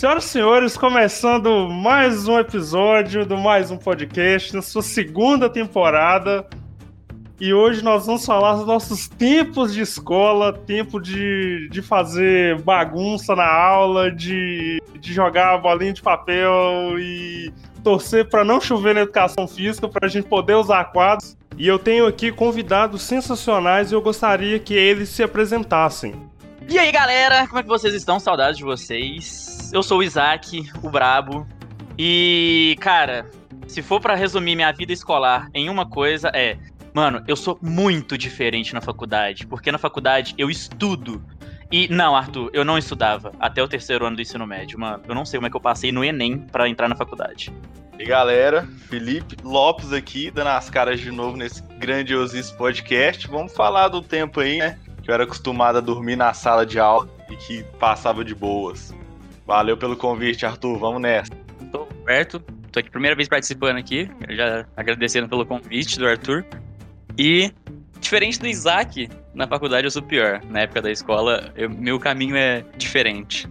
Senhoras e senhores, começando mais um episódio do mais um podcast, na sua segunda temporada. E hoje nós vamos falar dos nossos tempos de escola, tempo de, de fazer bagunça na aula, de, de jogar bolinha de papel e torcer para não chover na educação física, para a gente poder usar quadros. E eu tenho aqui convidados sensacionais e eu gostaria que eles se apresentassem. E aí, galera, como é que vocês estão? Saudades de vocês. Eu sou o Isaac, o Brabo. E, cara, se for para resumir minha vida escolar em uma coisa, é. Mano, eu sou muito diferente na faculdade. Porque na faculdade eu estudo. E, não, Arthur, eu não estudava até o terceiro ano do ensino médio, mano. Eu não sei como é que eu passei no Enem para entrar na faculdade. E galera, Felipe Lopes aqui, dando as caras de novo nesse grandiosíssimo podcast. Vamos falar do tempo aí, né? Eu era acostumado a dormir na sala de aula e que passava de boas. Valeu pelo convite, Arthur. Vamos nessa. Tô perto, tô aqui primeira vez participando aqui, já agradecendo pelo convite do Arthur. E diferente do Isaac, na faculdade eu sou pior. Na época da escola, eu, meu caminho é diferente.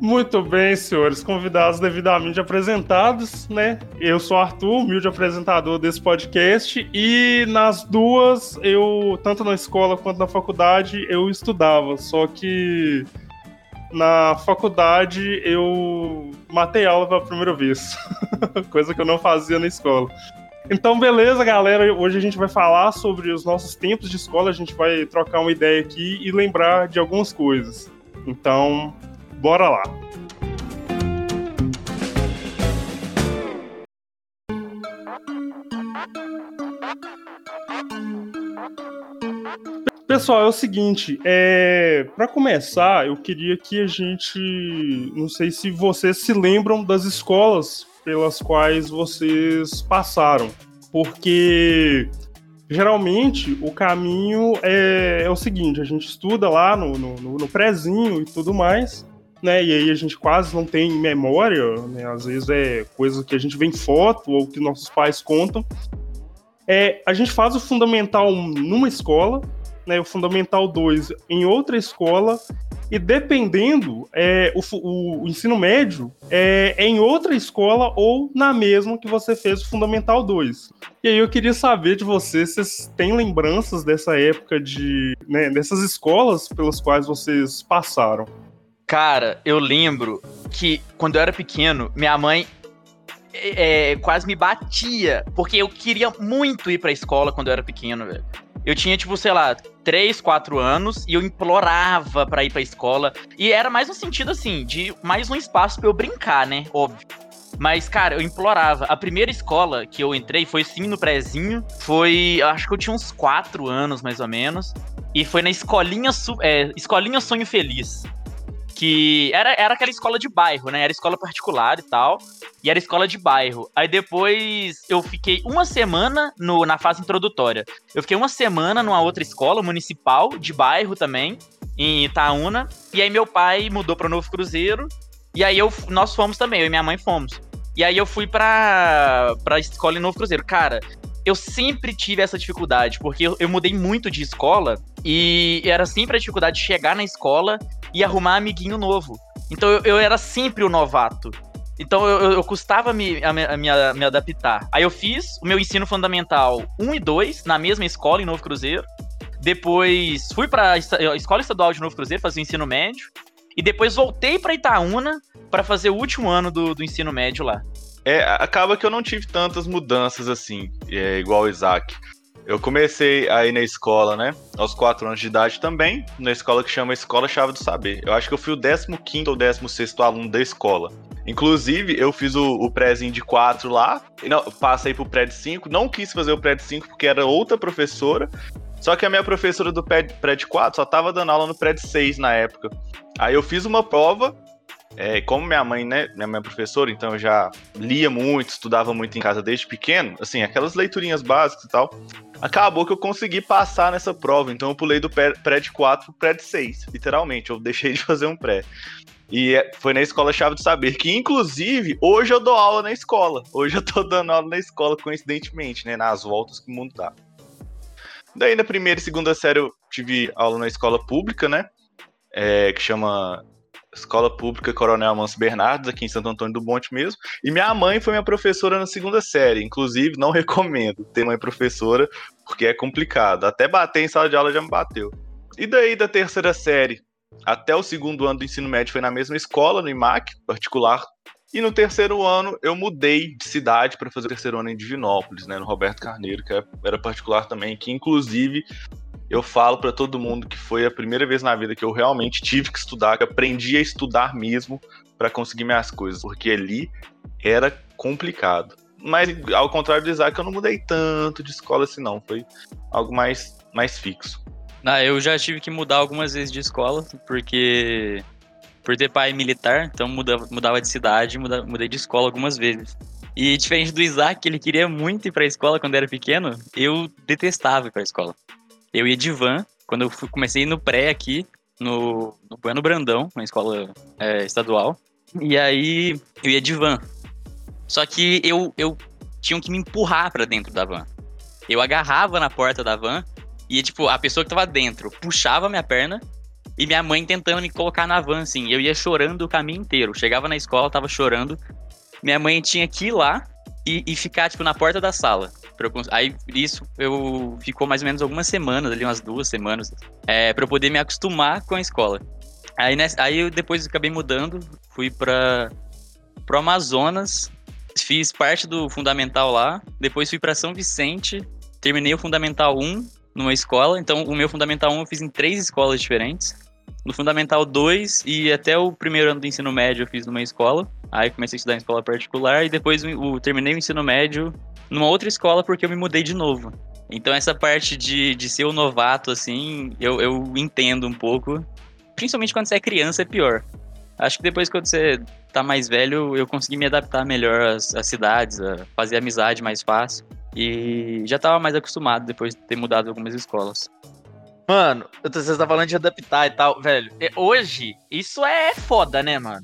Muito bem, senhores, convidados devidamente apresentados, né? Eu sou Arthur, humilde apresentador desse podcast, e nas duas, eu, tanto na escola quanto na faculdade, eu estudava, só que na faculdade eu matei aula pela primeira vez, coisa que eu não fazia na escola. Então, beleza, galera. Hoje a gente vai falar sobre os nossos tempos de escola, a gente vai trocar uma ideia aqui e lembrar de algumas coisas. Então, Bora lá! Pessoal, é o seguinte, é... para começar, eu queria que a gente, não sei se vocês se lembram das escolas pelas quais vocês passaram, porque geralmente o caminho é, é o seguinte: a gente estuda lá no, no, no prézinho e tudo mais, né? E aí a gente quase não tem memória, né? Às vezes é coisa que a gente vê em foto ou que nossos pais contam. É, a gente faz o fundamental numa escola, né? O fundamental 2 em outra escola e dependendo, é, o, o, ensino médio é, é, em outra escola ou na mesma que você fez o Fundamental 2. E aí eu queria saber de vocês, vocês têm lembranças dessa época de. Né, dessas escolas pelas quais vocês passaram? Cara, eu lembro que quando eu era pequeno, minha mãe é, é, quase me batia, porque eu queria muito ir pra escola quando eu era pequeno, velho. Eu tinha, tipo, sei lá, 3, 4 anos e eu implorava pra ir pra escola. E era mais no sentido, assim, de mais um espaço pra eu brincar, né? Óbvio. Mas, cara, eu implorava. A primeira escola que eu entrei foi sim no prézinho. Foi. Acho que eu tinha uns 4 anos, mais ou menos. E foi na escolinha, é, escolinha Sonho Feliz que era, era aquela escola de bairro, né? Era escola particular e tal. E era escola de bairro. Aí depois eu fiquei uma semana no, na fase introdutória. Eu fiquei uma semana numa outra escola municipal, de bairro também, em Itaúna. E aí meu pai mudou para Novo Cruzeiro. E aí eu, nós fomos também, eu e minha mãe fomos. E aí eu fui pra, pra escola em Novo Cruzeiro. Cara, eu sempre tive essa dificuldade, porque eu, eu, mudei muito de escola e era sempre a dificuldade de chegar na escola e arrumar amiguinho novo. Então eu, eu era sempre o novato. Então eu, eu custava me, a, a, me, a, me adaptar. Aí eu fiz o meu ensino fundamental 1 e 2 na mesma escola em Novo Cruzeiro. Depois fui para a Escola Estadual de Novo Cruzeiro fazer o ensino médio. E depois voltei para Itaúna para fazer o último ano do, do ensino médio lá. É, acaba que eu não tive tantas mudanças assim, é, igual o Isaac. Eu comecei aí na escola, né? Aos 4 anos de idade também, na escola que chama Escola Chave do Saber. Eu acho que eu fui o 15 ou 16 aluno da escola. Inclusive, eu fiz o, o prézinho de 4 lá, não, passei pro pré de 5, não quis fazer o pré de 5 porque era outra professora. Só que a minha professora do pré de 4 só tava dando aula no pré de 6 na época. Aí eu fiz uma prova é, como minha mãe, né, minha mãe é professora, então eu já lia muito, estudava muito em casa desde pequeno, assim, aquelas leiturinhas básicas e tal. Acabou que eu consegui passar nessa prova, então eu pulei do pré de 4 pro pré de 6, literalmente, eu deixei de fazer um pré. E é, foi na escola Chave do Saber, que inclusive hoje eu dou aula na escola. Hoje eu tô dando aula na escola, coincidentemente, né, nas voltas que o mundo dá. Daí na primeira e segunda série eu tive aula na escola pública, né, é, que chama escola pública Coronel Amanso Bernardes, aqui em Santo Antônio do Monte mesmo. E minha mãe foi minha professora na segunda série. Inclusive, não recomendo ter mãe professora, porque é complicado. Até bater em sala de aula já me bateu. E daí, da terceira série até o segundo ano do ensino médio, foi na mesma escola, no IMAC, particular. E no terceiro ano, eu mudei de cidade para fazer o terceiro ano em Divinópolis, né, no Roberto Carneiro, que era particular também, que inclusive eu falo para todo mundo que foi a primeira vez na vida que eu realmente tive que estudar, que aprendi a estudar mesmo para conseguir minhas coisas, porque ali era complicado. Mas ao contrário do Isaac, eu não mudei tanto de escola assim não, foi algo mais mais fixo. Ah, eu já tive que mudar algumas vezes de escola, porque por ter pai militar, então mudava, mudava de cidade, mudava, mudei de escola algumas vezes. E diferente do Isaac, ele queria muito ir pra escola quando era pequeno, eu detestava ir pra escola. Eu ia de van, quando eu fui, comecei no pré aqui, no, no Bueno Brandão, uma escola é, estadual. E aí eu ia de van. Só que eu, eu tinha que me empurrar para dentro da van. Eu agarrava na porta da van e, tipo, a pessoa que tava dentro puxava minha perna e minha mãe tentando me colocar na van, assim. Eu ia chorando o caminho inteiro. Chegava na escola, tava chorando. Minha mãe tinha que ir lá e, e ficar, tipo, na porta da sala. Eu, aí isso eu ficou mais ou menos algumas semanas, ali umas duas semanas, é, para eu poder me acostumar com a escola. Aí, nessa, aí eu depois acabei mudando, fui para pro Amazonas, fiz parte do fundamental lá, depois fui para São Vicente, terminei o fundamental 1 numa escola, então o meu fundamental 1 eu fiz em três escolas diferentes. No Fundamental 2 e até o primeiro ano do ensino médio eu fiz numa escola. Aí comecei a estudar em escola particular e depois o, terminei o ensino médio numa outra escola porque eu me mudei de novo. Então essa parte de, de ser o novato, assim, eu, eu entendo um pouco. Principalmente quando você é criança é pior. Acho que depois quando você tá mais velho, eu consegui me adaptar melhor às, às cidades, a fazer amizade mais fácil. E já tava mais acostumado depois de ter mudado algumas escolas. Mano, você tá falando de adaptar e tal, velho. É, hoje, isso é foda, né, mano?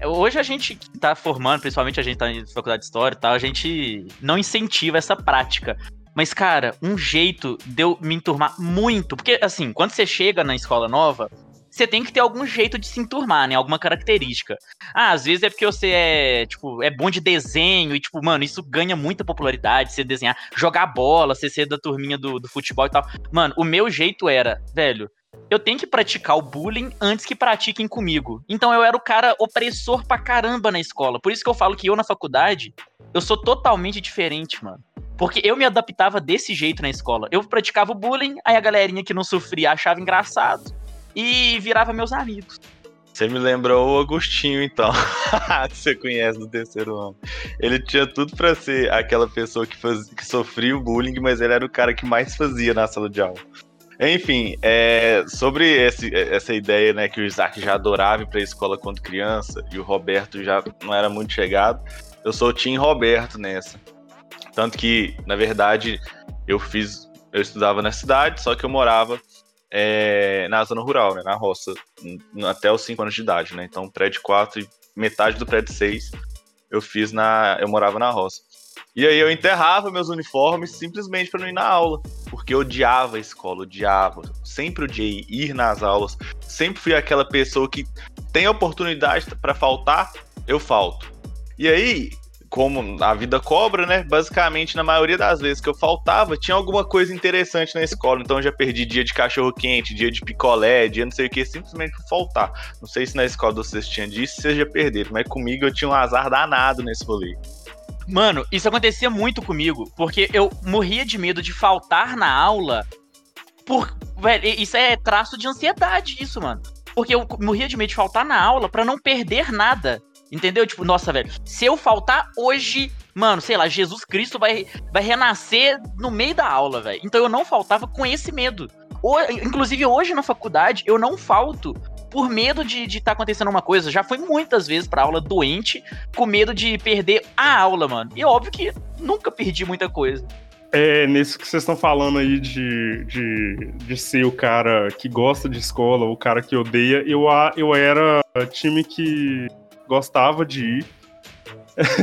É, hoje a gente que tá formando, principalmente a gente tá em faculdade de história e tal, a gente não incentiva essa prática. Mas, cara, um jeito de eu me enturmar muito. Porque, assim, quando você chega na escola nova, você tem que ter algum jeito de se enturmar, né? Alguma característica. Ah, às vezes é porque você é, tipo, é bom de desenho e, tipo, mano, isso ganha muita popularidade, você desenhar, jogar bola, você ser da turminha do, do futebol e tal. Mano, o meu jeito era, velho, eu tenho que praticar o bullying antes que pratiquem comigo. Então eu era o cara opressor pra caramba na escola. Por isso que eu falo que eu na faculdade, eu sou totalmente diferente, mano. Porque eu me adaptava desse jeito na escola. Eu praticava o bullying, aí a galerinha que não sofria achava engraçado e virava meus amigos. Você me lembrou o Agostinho, então. que você conhece do terceiro ano. Ele tinha tudo para ser aquela pessoa que, faz, que sofria o bullying, mas ele era o cara que mais fazia na sala de aula. Enfim, é, sobre esse, essa ideia, né, que o Isaac já adorava ir pra escola quando criança e o Roberto já não era muito chegado, eu sou o Tim Roberto nessa. Tanto que, na verdade, eu fiz. Eu estudava na cidade, só que eu morava é, na zona rural, né, na roça, até os 5 anos de idade, né? Então, prédio 4 e metade do prédio 6 eu fiz na. Eu morava na roça. E aí eu enterrava meus uniformes simplesmente para não ir na aula, porque eu odiava a escola, odiava. Sempre odiei ir nas aulas. Sempre fui aquela pessoa que tem oportunidade para faltar, eu falto. E aí, como a vida cobra, né? Basicamente, na maioria das vezes que eu faltava, tinha alguma coisa interessante na escola. Então eu já perdi dia de cachorro quente, dia de picolé, dia não sei o que, simplesmente por faltar. Não sei se na escola vocês tinham disso, vocês já perderam, mas comigo eu tinha um azar danado nesse rolê. Mano, isso acontecia muito comigo, porque eu morria de medo de faltar na aula. Por, velho, isso é traço de ansiedade, isso, mano. Porque eu morria de medo de faltar na aula para não perder nada. Entendeu? Tipo, nossa, velho, se eu faltar hoje, mano, sei lá, Jesus Cristo vai, vai renascer no meio da aula, velho. Então eu não faltava com esse medo. O, inclusive, hoje na faculdade, eu não falto por medo de estar tá acontecendo uma coisa. Já fui muitas vezes pra aula doente, com medo de perder a aula, mano. E óbvio que nunca perdi muita coisa. É, nisso que vocês estão falando aí de, de, de ser o cara que gosta de escola, o cara que odeia, eu, eu era time que gostava de ir.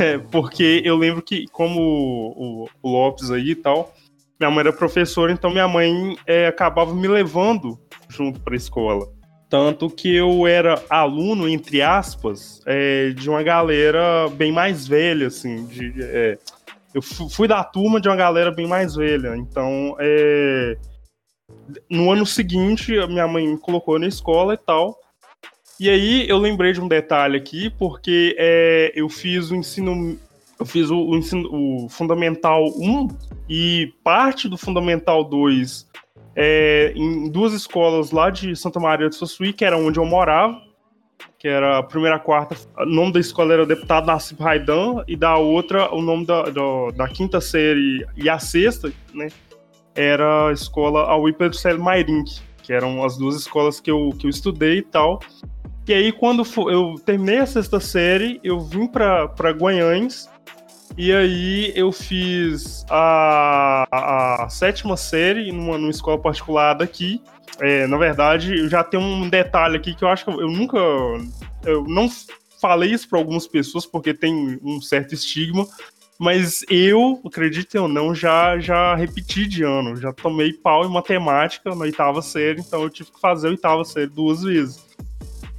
É, porque eu lembro que, como o, o, Lopes aí e tal, minha mãe era professora, então minha mãe é, acabava me levando junto para a escola. Tanto que eu era aluno, entre aspas, é, de uma galera bem mais velha, assim. De, é, eu fui da turma de uma galera bem mais velha. Então, é, no ano seguinte, minha mãe me colocou na escola e tal. E aí eu lembrei de um detalhe aqui, porque é, eu fiz o ensino. Eu fiz o, o, ensino, o Fundamental 1 e parte do Fundamental 2 é, em duas escolas lá de Santa Maria de Sossuí, que era onde eu morava, que era a primeira a quarta. O nome da escola era Deputado Nassib Raidan, e da outra, o nome da, da, da quinta série e a sexta, né? Era a escola Aui Pedro Célio Mairink, que eram as duas escolas que eu, que eu estudei e tal. E aí, quando eu terminei a sexta série, eu vim para Guanhães. E aí eu fiz a, a, a sétima série numa, numa, escola particular daqui. É, na verdade, eu já tenho um detalhe aqui que eu acho que eu, nunca. Eu não falei isso para algumas pessoas porque tem um certo estigma, mas eu, acredito ou não, já, já repeti de ano. Já tomei pau em matemática na oitava série, então eu tive que fazer a oitava série duas vezes.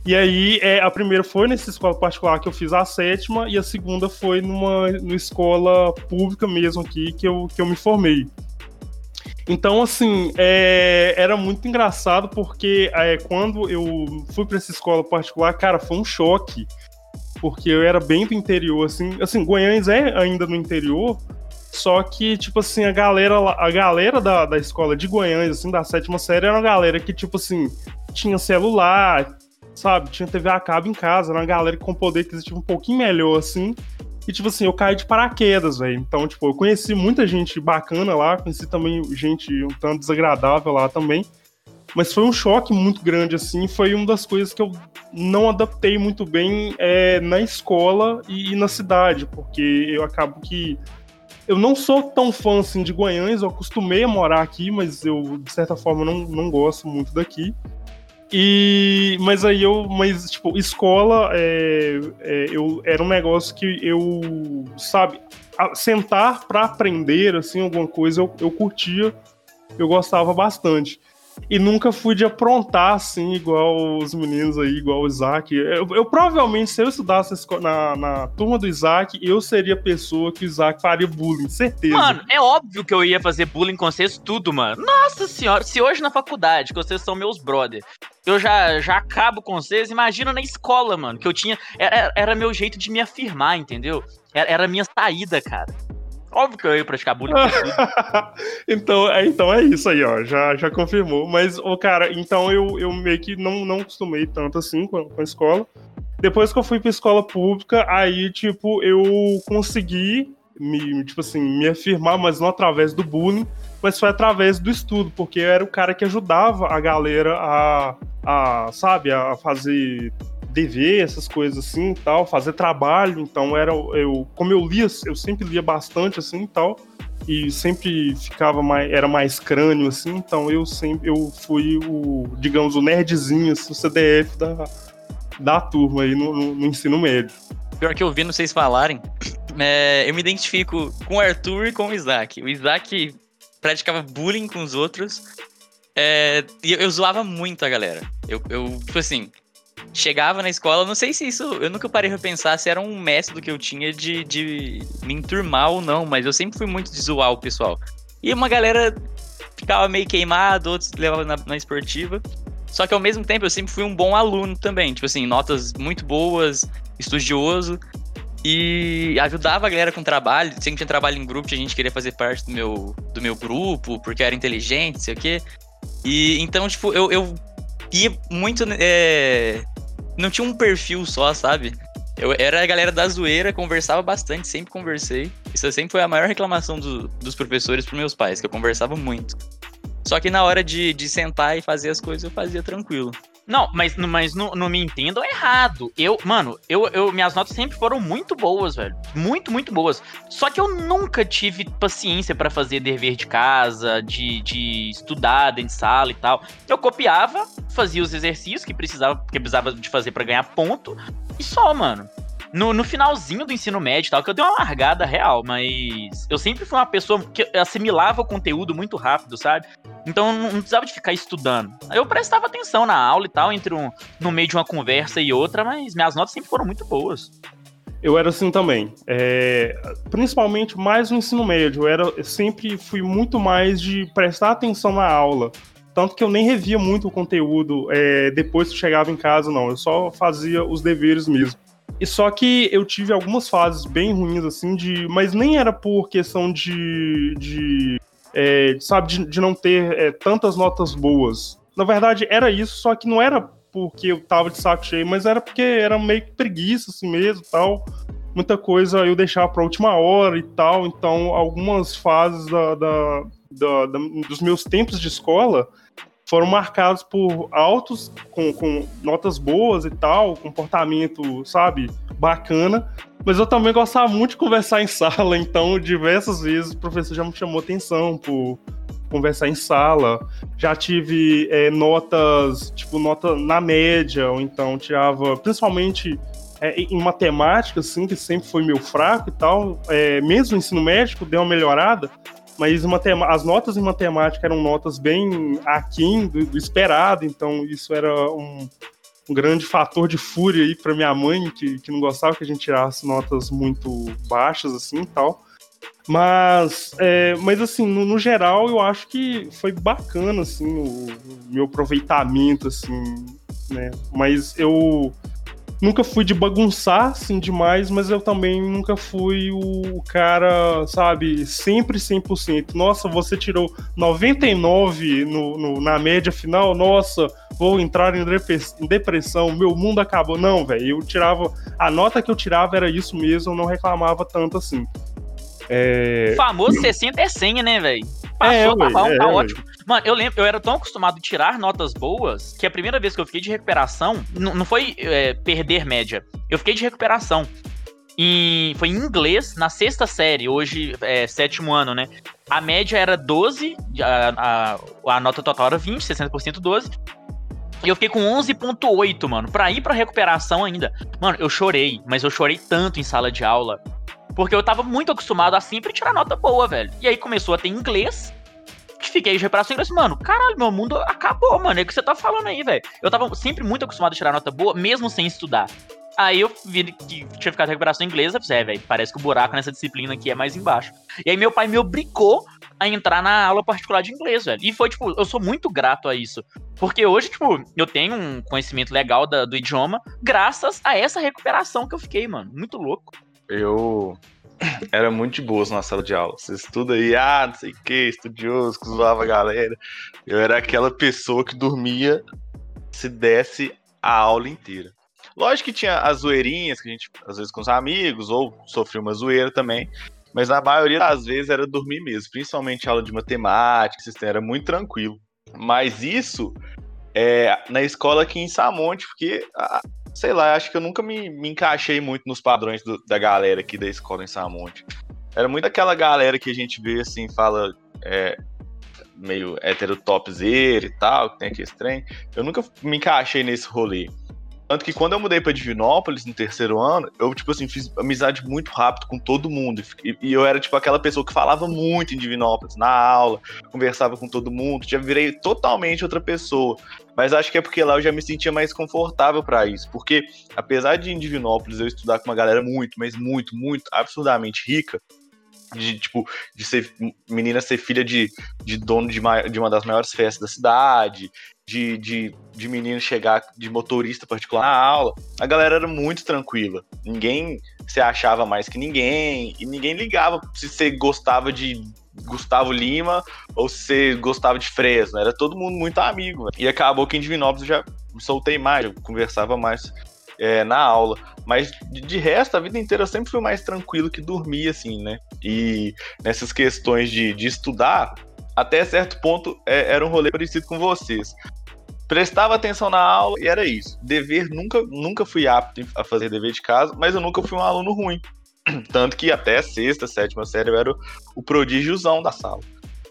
E aí, é, a primeira foi nessa escola particular que eu fiz a sétima, e a segunda foi numa, numa escola pública mesmo aqui que eu, que eu me formei. Então, assim, é, era muito engraçado porque é, quando eu fui para essa escola particular, cara, foi um choque. Porque eu era bem do interior, assim. Assim, Goiânia é ainda no interior, só que, tipo assim, a galera, a galera da, da escola de Goiânia, assim, da sétima série, era uma galera que, tipo assim, tinha celular, sabe? Tinha TV a cabo em casa, era uma galera com poder aquisitivo um pouquinho melhor, assim. E, tipo assim, eu caí de paraquedas, velho. Então, tipo, eu conheci muita gente bacana lá, conheci também gente um tanto desagradável lá também. Mas foi um choque muito grande, assim. Foi uma das coisas que eu não adaptei muito bem é, na escola e, e, na cidade, porque eu acabo que. Eu não sou tão fã assim de Goiânia, eu acostumei a morar aqui, mas eu, de certa forma, não, não gosto muito daqui. E, mas aí eu, mas tipo, escola é, é, eu, era um negócio que eu, sabe, sentar para aprender, assim, alguma coisa eu, eu curtia, eu gostava bastante. E nunca fui de aprontar, assim, igual os meninos aí, igual o Isaac. Eu, eu provavelmente, se eu estudasse na, na turma do Isaac, eu seria a pessoa que o Isaac faria bullying, certeza. Mano, é óbvio que eu ia fazer bullying com vocês tudo, mano. Nossa senhora, se hoje na faculdade, que vocês são meus brother, eu já, já acabo com vocês, imagina na escola, mano, que eu tinha. Era, era meu jeito de me afirmar, entendeu? Era, era a minha saída, cara. Óbvio que eu ia praticar bullying. então, é, então é isso aí, ó. Já, já confirmou. Mas, o cara, então eu, eu meio que não, não acostumei tanto assim com, com a escola. Depois que eu fui pra escola pública, aí, tipo, eu consegui me, tipo assim, me afirmar, mas não através do bullying, mas foi através do estudo, porque eu era o cara que ajudava a galera a, a sabe, a fazer dever, essas coisas assim tal, fazer trabalho. Então era eu, como eu lia, eu sempre lia bastante assim e tal, e sempre ficava mais, era mais crânio assim. Então eu sempre eu fui o, digamos, o nerdzinho, assim, o CDF da, da turma aí no, no, no ensino médio. Pior que eu vi vocês falarem, é, eu me identifico com o Arthur e com o Isaac. O Isaac praticava bullying com os outros. É, e eu, eu zoava muito a galera. Eu, eu, tipo assim, chegava na escola, não sei se isso. Eu nunca parei pra pensar se era um método que eu tinha de, de me enturmar ou não, mas eu sempre fui muito de zoar o pessoal. E uma galera ficava meio queimado, outros levavam na, na esportiva. Só que ao mesmo tempo eu sempre fui um bom aluno também. Tipo assim, notas muito boas, estudioso. E ajudava a galera com trabalho. Sempre tinha trabalho em grupo, a gente queria fazer parte do meu, do meu grupo, porque era inteligente, sei o quê. E então, tipo, eu, eu ia muito. É, não tinha um perfil só, sabe? Eu era a galera da zoeira, conversava bastante, sempre conversei. Isso sempre foi a maior reclamação do, dos professores pros meus pais, que eu conversava muito. Só que na hora de, de sentar e fazer as coisas, eu fazia tranquilo. Não, mas, mas não, não me entendam errado. Eu, mano, eu, eu, minhas notas sempre foram muito boas, velho. Muito, muito boas. Só que eu nunca tive paciência para fazer dever de casa, de, de estudar dentro de sala e tal. Eu copiava, fazia os exercícios que precisava, que precisava de fazer para ganhar ponto, e só, mano. No, no finalzinho do ensino médio e tal, que eu dei uma largada real, mas eu sempre fui uma pessoa que assimilava o conteúdo muito rápido, sabe? Então não, não precisava de ficar estudando. Eu prestava atenção na aula e tal, entre um, no meio de uma conversa e outra, mas minhas notas sempre foram muito boas. Eu era assim também. É, principalmente mais no ensino médio. Eu, era, eu sempre fui muito mais de prestar atenção na aula. Tanto que eu nem revia muito o conteúdo é, depois que chegava em casa, não. Eu só fazia os deveres mesmo. E só que eu tive algumas fases bem ruins, assim, de. Mas nem era por questão de. de é, sabe, de, de, não ter é, tantas notas boas. Na verdade, era isso, só que não era porque eu tava de saco cheio, mas era porque era meio que preguiça, assim mesmo tal. Muita coisa eu deixava pra última hora e tal. Então, algumas fases da, da, da, da dos meus tempos de escola foram marcados por altos, com, com notas boas e tal, comportamento, sabe, bacana. Mas eu também gostava muito de conversar em sala, então diversas vezes o professor já me chamou atenção por conversar em sala. Já tive é, notas, tipo, nota na média, ou então tirava, principalmente é, em matemática, assim, que sempre foi meu fraco e tal. É, mesmo no ensino médico, deu uma melhorada mas as notas em matemática eram notas bem aquém do, do esperado, então isso era um, um grande fator de fúria aí para minha mãe, que, que não gostava que a gente tirasse notas muito baixas assim e tal. Mas, é, mas assim, no, no, geral, eu acho que foi bacana, assim, o, o meu aproveitamento, assim, né? Mas eu nunca fui de bagunçar, assim, demais, mas eu também nunca fui o cara, sabe, sempre 100%. Nossa, você tirou 99 no, no na média final, nossa, vou entrar em depressão, meu mundo acabou. Não, velho, eu tirava, a nota que eu tirava era isso mesmo, eu não reclamava tanto assim. É... O famoso 60 é 100, né, velho? Passou, é, tá bom, é, tá ótimo. Mano, eu lembro, eu era tão acostumado a tirar notas boas que a primeira vez que eu fiquei de recuperação, não foi é, perder média, eu fiquei de recuperação. E foi em inglês, na sexta série, hoje é sétimo ano, né? A média era 12, a, a, a nota total era 20, 60% 12. E eu fiquei com 11.8, mano, pra ir pra recuperação ainda. Mano, eu chorei, mas eu chorei tanto em sala de aula. Porque eu tava muito acostumado a sempre tirar nota boa, velho. E aí começou a ter inglês. Que fiquei de reparação inglês, mano, caralho, meu mundo acabou, mano. É o que você tá falando aí, velho. Eu tava sempre muito acostumado a tirar nota boa, mesmo sem estudar. Aí eu vi que tinha ficado recuperação inglesa, eu é, velho, parece que o buraco nessa disciplina aqui é mais embaixo. E aí meu pai me obrigou a entrar na aula particular de inglês, velho. E foi, tipo, eu sou muito grato a isso. Porque hoje, tipo, eu tenho um conhecimento legal da, do idioma graças a essa recuperação que eu fiquei, mano. Muito louco eu era muito de boas na sala de aula. Você estuda aí, ah, não sei o que, estudioso, que zoava a galera. Eu era aquela pessoa que dormia se desse a aula inteira. Lógico que tinha as zoeirinhas, que a gente, às vezes, com os amigos, ou sofria uma zoeira também. Mas na maioria das vezes era dormir mesmo, principalmente aula de matemática, era muito tranquilo. Mas isso é na escola aqui em Samonte, porque sei lá, acho que eu nunca me, me encaixei muito nos padrões do, da galera aqui da escola em Samonte. Era muito aquela galera que a gente vê assim, fala é, meio heterotopzera e tal, que tem aqui esse trem. Eu nunca me encaixei nesse rolê. Tanto que quando eu mudei pra Divinópolis no terceiro ano, eu, tipo assim, fiz amizade muito rápido com todo mundo. E, e, eu era, tipo, aquela pessoa que falava muito em Divinópolis, na aula, conversava com todo mundo, já virei totalmente outra pessoa. Mas acho que é porque lá eu já me sentia mais confortável para isso. Porque, apesar de em Divinópolis eu estudar com uma galera muito, mas muito, muito, absurdamente rica, de, tipo, de ser menina ser filha de, de dono de, de uma das maiores festas da cidade, de, de, de menino chegar de motorista particular na aula, a galera era muito tranquila. Ninguém se achava mais que ninguém, e ninguém ligava se você gostava de Gustavo Lima ou se você gostava de Fresno. Era todo mundo muito amigo. Né? E acabou que em Divinópolis eu já me soltei mais, eu conversava mais é, na aula. Mas de, resto, a vida inteira eu sempre fui mais tranquilo que dormir, assim, né? E nessas questões de, de estudar, até certo ponto é, era um rolê parecido com vocês prestava atenção na aula e era isso. Dever, nunca, nunca fui apto a fazer dever de casa, mas eu nunca fui um aluno ruim. Tanto que até sexta, sétima série eu era o, o prodígiozão da sala.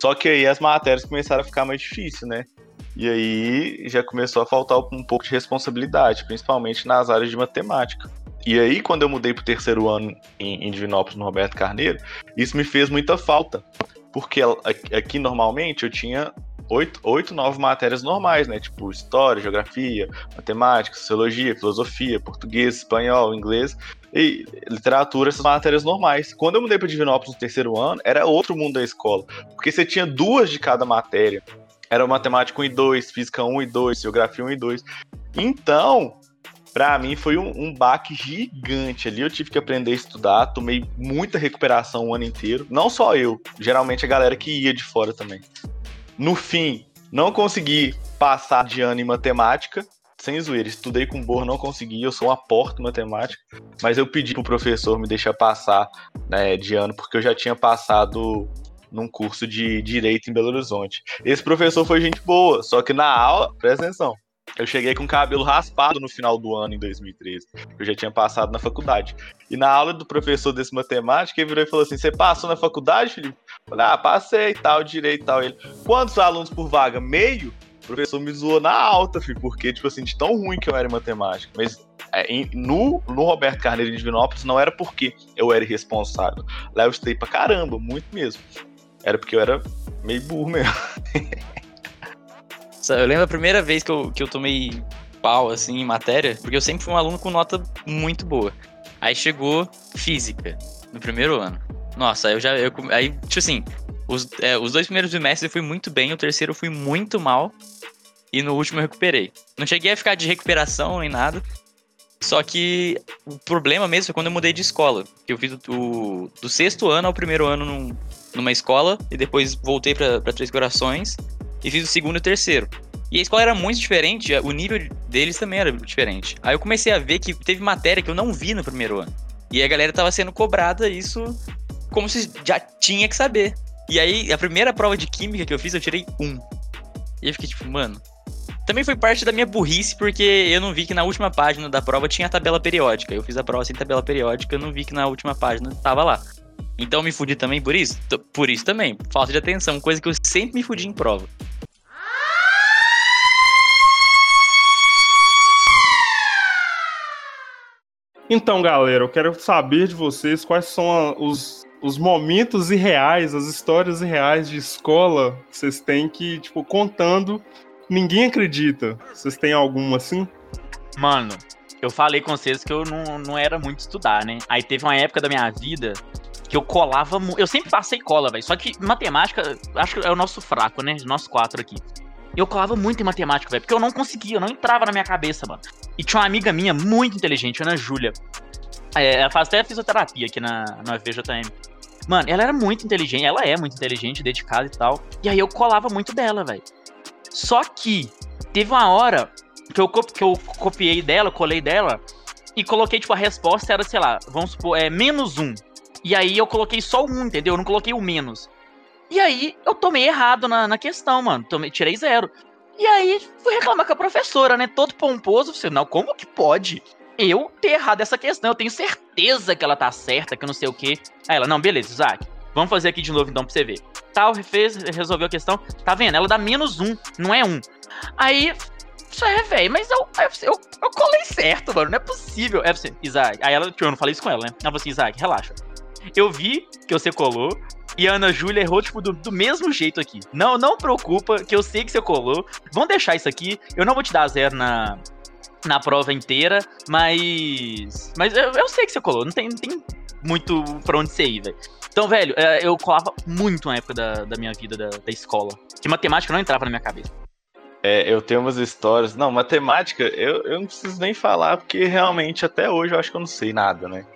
Só que aí as matérias começaram a ficar mais difíceis, né? E aí já começou a faltar um pouco de responsabilidade, principalmente nas áreas de matemática. E aí, quando eu mudei pro terceiro ano em, em Divinópolis, no Roberto Carneiro, isso me fez muita falta. Porque aqui, normalmente, eu tinha oito, oito, nove matérias normais, né? Tipo, história, geografia, matemática, sociologia, filosofia, português, espanhol, inglês e literatura, essas matérias normais. Quando eu mudei para Divinópolis no terceiro ano, era outro mundo da escola, porque você tinha duas de cada matéria. Era matemática 1 e 2, física 1 e 2, geografia 1 e 2. Então, para mim foi um, um baque gigante ali. Eu tive que aprender a estudar, tomei muita recuperação o ano inteiro. Não só eu, geralmente a galera que ia de fora também. No fim, não consegui passar de ano em matemática, sem zoeira, estudei com borro, não consegui, eu sou uma porta em matemática, mas eu pedi pro professor me deixar passar né, de ano, porque eu já tinha passado num curso de Direito em Belo Horizonte. Esse professor foi gente boa, só que na aula, presta atenção, eu cheguei com o cabelo raspado no final do ano, em 2013. Eu já tinha passado na faculdade. E na aula do professor desse matemática, ele virou e falou assim: Você passou na faculdade, Felipe? Eu falei, ah, passei, tal, direito tal. Ele, quantos alunos por vaga? Meio? O professor me zoou na alta, filho, porque, tipo assim, de tão ruim que eu era em matemática. Mas é, no, no Roberto Carneiro de Divinópolis não era porque eu era irresponsável. Lá eu estudei pra caramba, muito mesmo. Era porque eu era meio burro mesmo. Eu lembro a primeira vez que eu, que eu tomei pau, assim, em matéria, porque eu sempre fui um aluno com nota muito boa. Aí chegou física, no primeiro ano. Nossa, aí eu já. Eu, aí, tipo assim, os, é, os dois primeiros bimestres eu fui muito bem, o terceiro eu fui muito mal. E no último eu recuperei. Não cheguei a ficar de recuperação nem nada. Só que o problema mesmo foi quando eu mudei de escola. Eu fiz o, o, do sexto ano ao primeiro ano num, numa escola. E depois voltei para Três Corações e fiz o segundo e o terceiro. E a escola era muito diferente, o nível deles também era diferente. Aí eu comecei a ver que teve matéria que eu não vi no primeiro ano. E a galera tava sendo cobrada isso como se já tinha que saber. E aí, a primeira prova de química que eu fiz, eu tirei um. E eu fiquei tipo, mano. Também foi parte da minha burrice, porque eu não vi que na última página da prova tinha a tabela periódica. Eu fiz a prova sem tabela periódica, eu não vi que na última página tava lá. Então eu me fudi também por isso? Por isso também. Falta de atenção, coisa que eu sempre me fudi em prova. Então, galera, eu quero saber de vocês quais são a, os, os momentos irreais, as histórias irreais de escola que vocês têm que, tipo, contando, ninguém acredita. Vocês têm alguma assim? Mano, eu falei com vocês que eu não, não era muito estudar, né? Aí teve uma época da minha vida que eu colava. Eu sempre passei cola, velho. Só que matemática, acho que é o nosso fraco, né? Nós quatro aqui. Eu colava muito em matemática, velho, porque eu não conseguia, não entrava na minha cabeça, mano. E tinha uma amiga minha muito inteligente, Ana Júlia. É, ela faz até fisioterapia aqui na, na FVJM. Mano, ela era muito inteligente, ela é muito inteligente, dedicada e tal. E aí eu colava muito dela, velho. Só que teve uma hora que eu, que eu copiei dela, colei dela, e coloquei, tipo, a resposta era, sei lá, vamos supor, é menos um. E aí eu coloquei só um, entendeu? Eu não coloquei o menos. E aí eu tomei errado na, na questão, mano. Tomei, tirei zero. E aí fui reclamar com a professora, né? Todo pomposo. Você, não, como que pode eu ter errado essa questão? Eu tenho certeza que ela tá certa, que eu não sei o quê. Aí ela, não, beleza, Isaac. Vamos fazer aqui de novo então pra você ver. Tal, fez, resolveu a questão. Tá vendo? Ela dá menos um, não é um. Aí isso é, velho, mas eu, eu, eu, colei certo, mano. Não é possível. É você, Isaac. Aí ela, tipo, eu não falei isso com ela, né? Ela falou assim, Isaac, relaxa. Eu vi que você colou, e a Ana Júlia errou, tipo, do, do, mesmo jeito aqui. Não, não preocupa, que eu sei que você colou. Vamos deixar isso aqui. Eu não vou te dar zero na, na prova inteira, mas. Mas eu, eu sei que você colou. Não tem, não tem muito pra onde você ir, velho. Então, velho, é, eu colava muito na época da, da minha vida da, da escola. Que matemática não entrava na minha cabeça. É, eu tenho umas histórias. Não, matemática, eu, eu não preciso nem falar, porque realmente até hoje eu acho que eu não sei nada, né?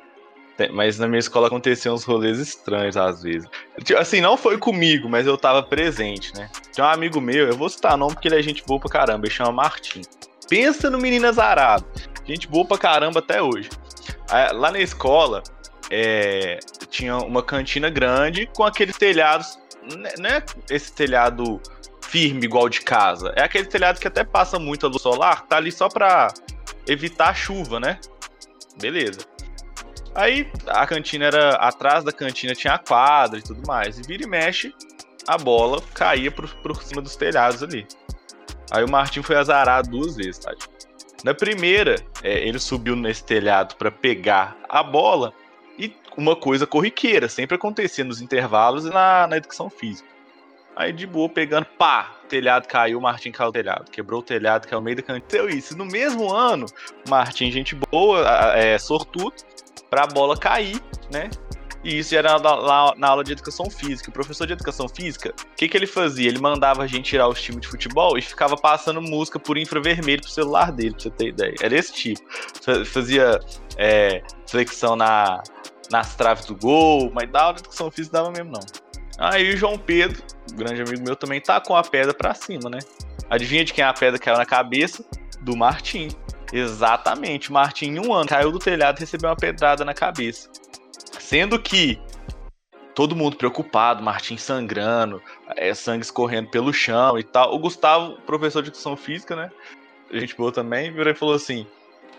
Mas na minha escola aconteciam uns rolês estranhos às vezes. Tipo, assim, não foi comigo, mas eu tava presente, né? Tinha um amigo meu, eu vou citar nome porque ele é gente boa pra caramba, ele chama Martim. Pensa no menino azarado. Gente boa pra caramba até hoje. Lá na escola, é, tinha uma cantina grande com aqueles telhados. Não é esse telhado firme igual de casa. É aquele telhado que até passa muito a luz solar, tá ali só pra evitar a chuva, né? Beleza. Aí a cantina era. Atrás da cantina tinha a quadra e tudo mais. E vira e mexe, a bola caía por, por cima dos telhados ali. Aí o Martin foi azarado duas vezes, tá? Na primeira, é, ele subiu nesse telhado para pegar a bola e uma coisa corriqueira, sempre acontecia nos intervalos e na, na educação física. Aí de boa, pegando, pá, o telhado caiu, o Martin caiu o telhado. Quebrou o telhado, caiu no meio da cantina. isso. No mesmo ano, Martin, gente boa, é, sortudo, pra bola cair, né? E isso era lá na aula de educação física. O professor de educação física, o que, que ele fazia? Ele mandava a gente tirar os times de futebol e ficava passando música por infravermelho pro celular dele, pra você ter ideia. Era esse tipo. Fazia é, flexão na, nas traves do gol, mas da aula de educação física dava mesmo não. Aí o João Pedro, grande amigo meu, também tá com a pedra pra cima, né? Adivinha de quem a pedra caiu na cabeça? Do Martim. Exatamente, o Martim em um ano caiu do telhado e recebeu uma pedrada na cabeça. Sendo que todo mundo preocupado, Martim sangrando, é, sangue escorrendo pelo chão e tal. O Gustavo, professor de educação física, né? Gente boa também, virou e falou assim: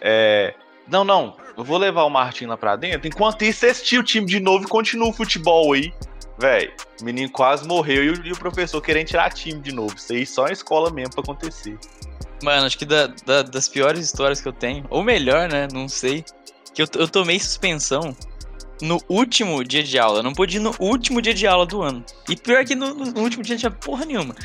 é, Não, não, eu vou levar o Martim lá pra dentro. Enquanto isso, assistir o time de novo e continua o futebol aí. Véi, o menino quase morreu e o, e o, professor querendo tirar time de novo. Isso aí só em escola mesmo pra acontecer. Mano, acho que da, da, das piores histórias que eu tenho, ou melhor, né? Não sei. Que eu, eu tomei suspensão no último dia de aula. Eu não pude ir no último dia de aula do ano. E pior que no, no último dia não tinha porra nenhuma.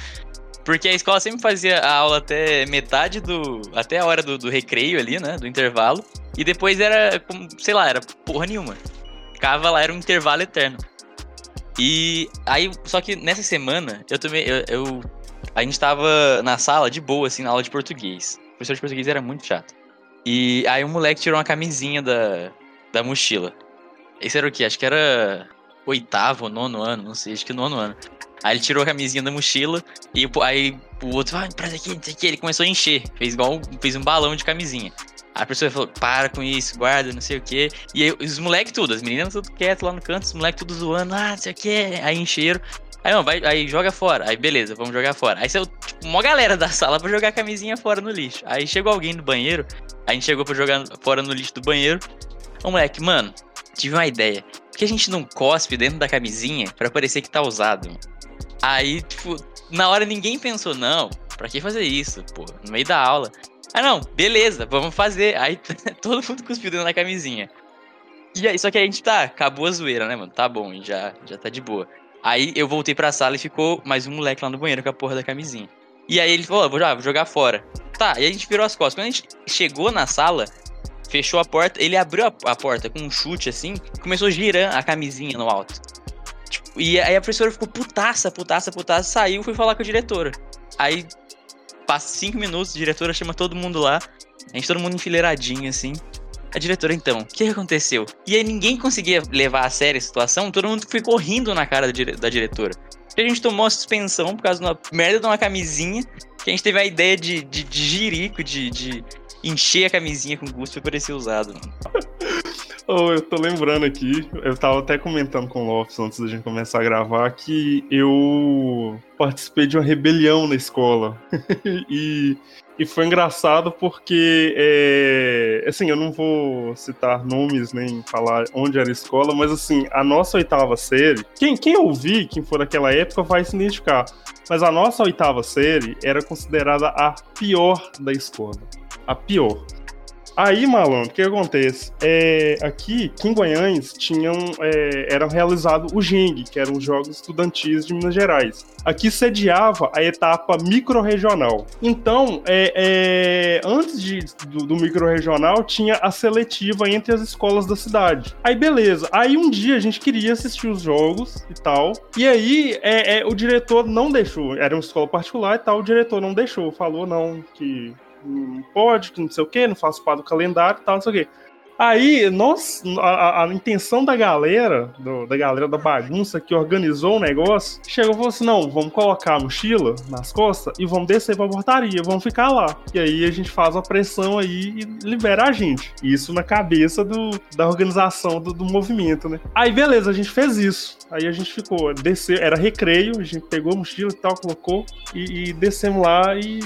Porque a escola sempre fazia a aula até metade do. até a hora do, do recreio ali, né? Do intervalo. E depois era, sei lá, era porra nenhuma. Ficava lá, era um intervalo eterno. E aí, só que nessa semana, eu também. Eu, eu, a gente tava na sala de boa, assim, na aula de português. O professor de português era muito chato. E aí o moleque tirou uma camisinha da, da mochila. Esse era o quê? Acho que era oitavo, nono ano, não sei, acho que nono ano. Aí ele tirou a camisinha da mochila e aí o outro, ah, presta aqui, não sei o que, ele começou a encher. Fez igual, fez um balão de camisinha. A pessoa falou, para com isso, guarda, não sei o que. E aí, os moleques tudo, as meninas tudo quieto lá no canto, os moleques tudo zoando, ah, não sei o que. Aí encheram. Aí, não, vai, aí joga fora. Aí, beleza, vamos jogar fora. Aí saiu, tipo, uma galera da sala pra jogar a camisinha fora no lixo. Aí chegou alguém no banheiro, a gente chegou pra jogar fora no lixo do banheiro. O moleque, mano, tive uma ideia. Por que a gente não cospe dentro da camisinha para parecer que tá usado? Aí, tipo, na hora ninguém pensou, não, pra que fazer isso, pô, no meio da aula. Ah, não, beleza, vamos fazer. Aí todo mundo cuspiu dentro da camisinha. E aí, só que a gente tá, acabou a zoeira, né, mano? Tá bom, já, já tá de boa. Aí eu voltei pra sala e ficou mais um moleque lá no banheiro com a porra da camisinha. E aí ele falou, vou, vou jogar fora. Tá, e a gente virou as costas. Quando a gente chegou na sala, fechou a porta, ele abriu a, a porta com um chute assim, começou a girar a camisinha no alto. Tipo, e aí a professora ficou putaça, putaça, putaça, saiu e foi falar com a diretora. Aí, passa cinco minutos, a diretora chama todo mundo lá, a gente todo mundo enfileiradinho assim. A diretora, então, o que aconteceu? E aí ninguém conseguia levar a sério a situação, todo mundo ficou rindo na cara da, dire da diretora. E a gente tomou a suspensão por causa de uma merda de uma camisinha, que a gente teve a ideia de, de, de jirico, de, de encher a camisinha com gosto pra parecer usado, mano. Oh, eu tô lembrando aqui, eu tava até comentando com o Lopes antes da gente começar a gravar que eu participei de uma rebelião na escola. e, e foi engraçado porque, é, assim, eu não vou citar nomes nem falar onde era a escola, mas assim, a nossa oitava série, quem, quem ouvir, quem for daquela época, vai se identificar. Mas a nossa oitava série era considerada a pior da escola a pior. Aí, malandro, o que acontece? É, aqui, em Guanhães, tinham, é, era realizado o GENG, que eram os Jogos Estudantis de Minas Gerais. Aqui sediava a etapa microrregional. Então, é, é, antes de, do, do microrregional, tinha a seletiva entre as escolas da cidade. Aí, beleza. Aí, um dia, a gente queria assistir os jogos e tal. E aí, é, é o diretor não deixou. Era uma escola particular e tal, o diretor não deixou. Falou, não, que não pode, que não sei o que, não faço parte do calendário e tal, não sei o que. Aí, nós, a, a, intenção da galera, do, da galera da bagunça que organizou o negócio, chegou e falou assim: não, vamos colocar a mochila nas costas e vamos descer pra portaria, vamos ficar lá. E aí a gente faz a pressão aí e libera a gente. Isso na cabeça do, da organização do, do movimento, né? Aí, beleza, a gente fez isso. Aí a gente ficou, desceu, era recreio, a gente pegou a mochila e tal, colocou e, e descemos lá e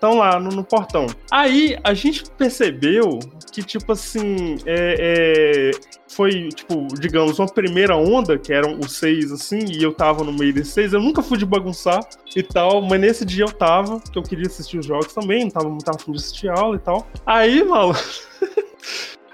estão lá no, no, portão. Aí a gente percebeu que, tipo assim, é, é, foi, tipo, digamos, uma primeira onda, que eram os seis, assim, e eu tava no meio desses seis. Eu nunca fui de bagunçar e tal, mas nesse dia eu tava, que eu queria assistir os jogos também, não tava muito afim de assistir aula e tal. Aí, maluco.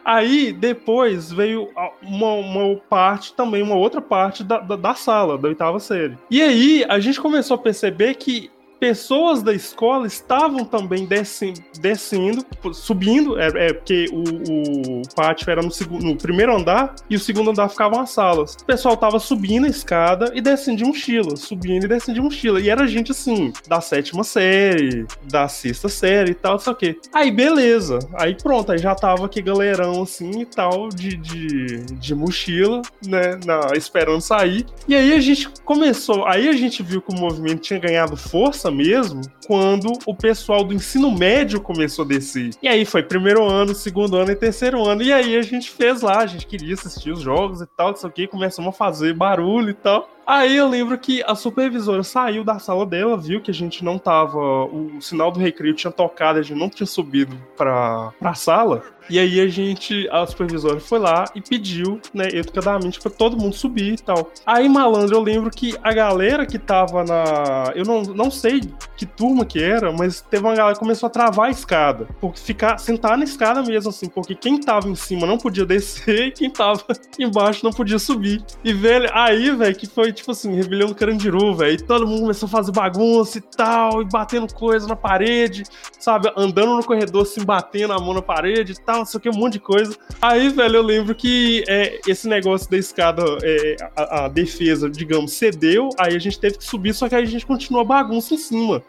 Aí, depois, veio uma, uma, parte também, uma outra parte da, da, da, sala, da oitava série. E aí, a gente começou a perceber que pessoas da escola estavam também descendo, descendo subindo, é, é porque o, o, pátio era no, no primeiro andar e o segundo andar ficavam as salas. O pessoal tava subindo a escada e descendo de mochila, subindo e descendo de mochila. E era gente assim, da sétima série, da sexta série e tal, não sei o quê. Aí beleza, aí pronto, aí já tava aqui galerão assim e tal, de, de, de mochila, né, na, esperando sair. E aí a gente começou, aí a gente viu que o movimento tinha ganhado força mesmo quando o pessoal do ensino médio começou a descer. E aí foi primeiro ano, segundo ano e terceiro ano. E aí a gente fez lá, a gente queria assistir os jogos e tal, isso aqui, começamos a fazer barulho e tal. Aí eu lembro que a supervisora saiu da sala dela, viu que a gente não tava. O sinal do recreio tinha tocado, a gente não tinha subido pra, pra sala. E aí a gente, a supervisora foi lá e pediu, né, educadamente para todo mundo subir e tal. Aí, malandro, eu lembro que a galera que tava na. Eu não, não sei que turma que era, mas teve uma galera que começou a travar a escada. Porque ficar, sentar na escada mesmo, assim, porque quem tava em cima não podia descer e quem tava embaixo não podia subir. E, velho, aí, velho, que foi tipo assim, rebelião do Carandiru, velho. E todo mundo começou a fazer bagunça e tal, e batendo coisa na parede, sabe? Andando no corredor, assim, batendo a mão na parede e tal, o que, um monte de coisa. Aí, velho, eu lembro que é, esse negócio da escada, é, a, a, defesa, digamos, cedeu, aí a gente teve que subir, só que aí a gente continua a bagunça em cima.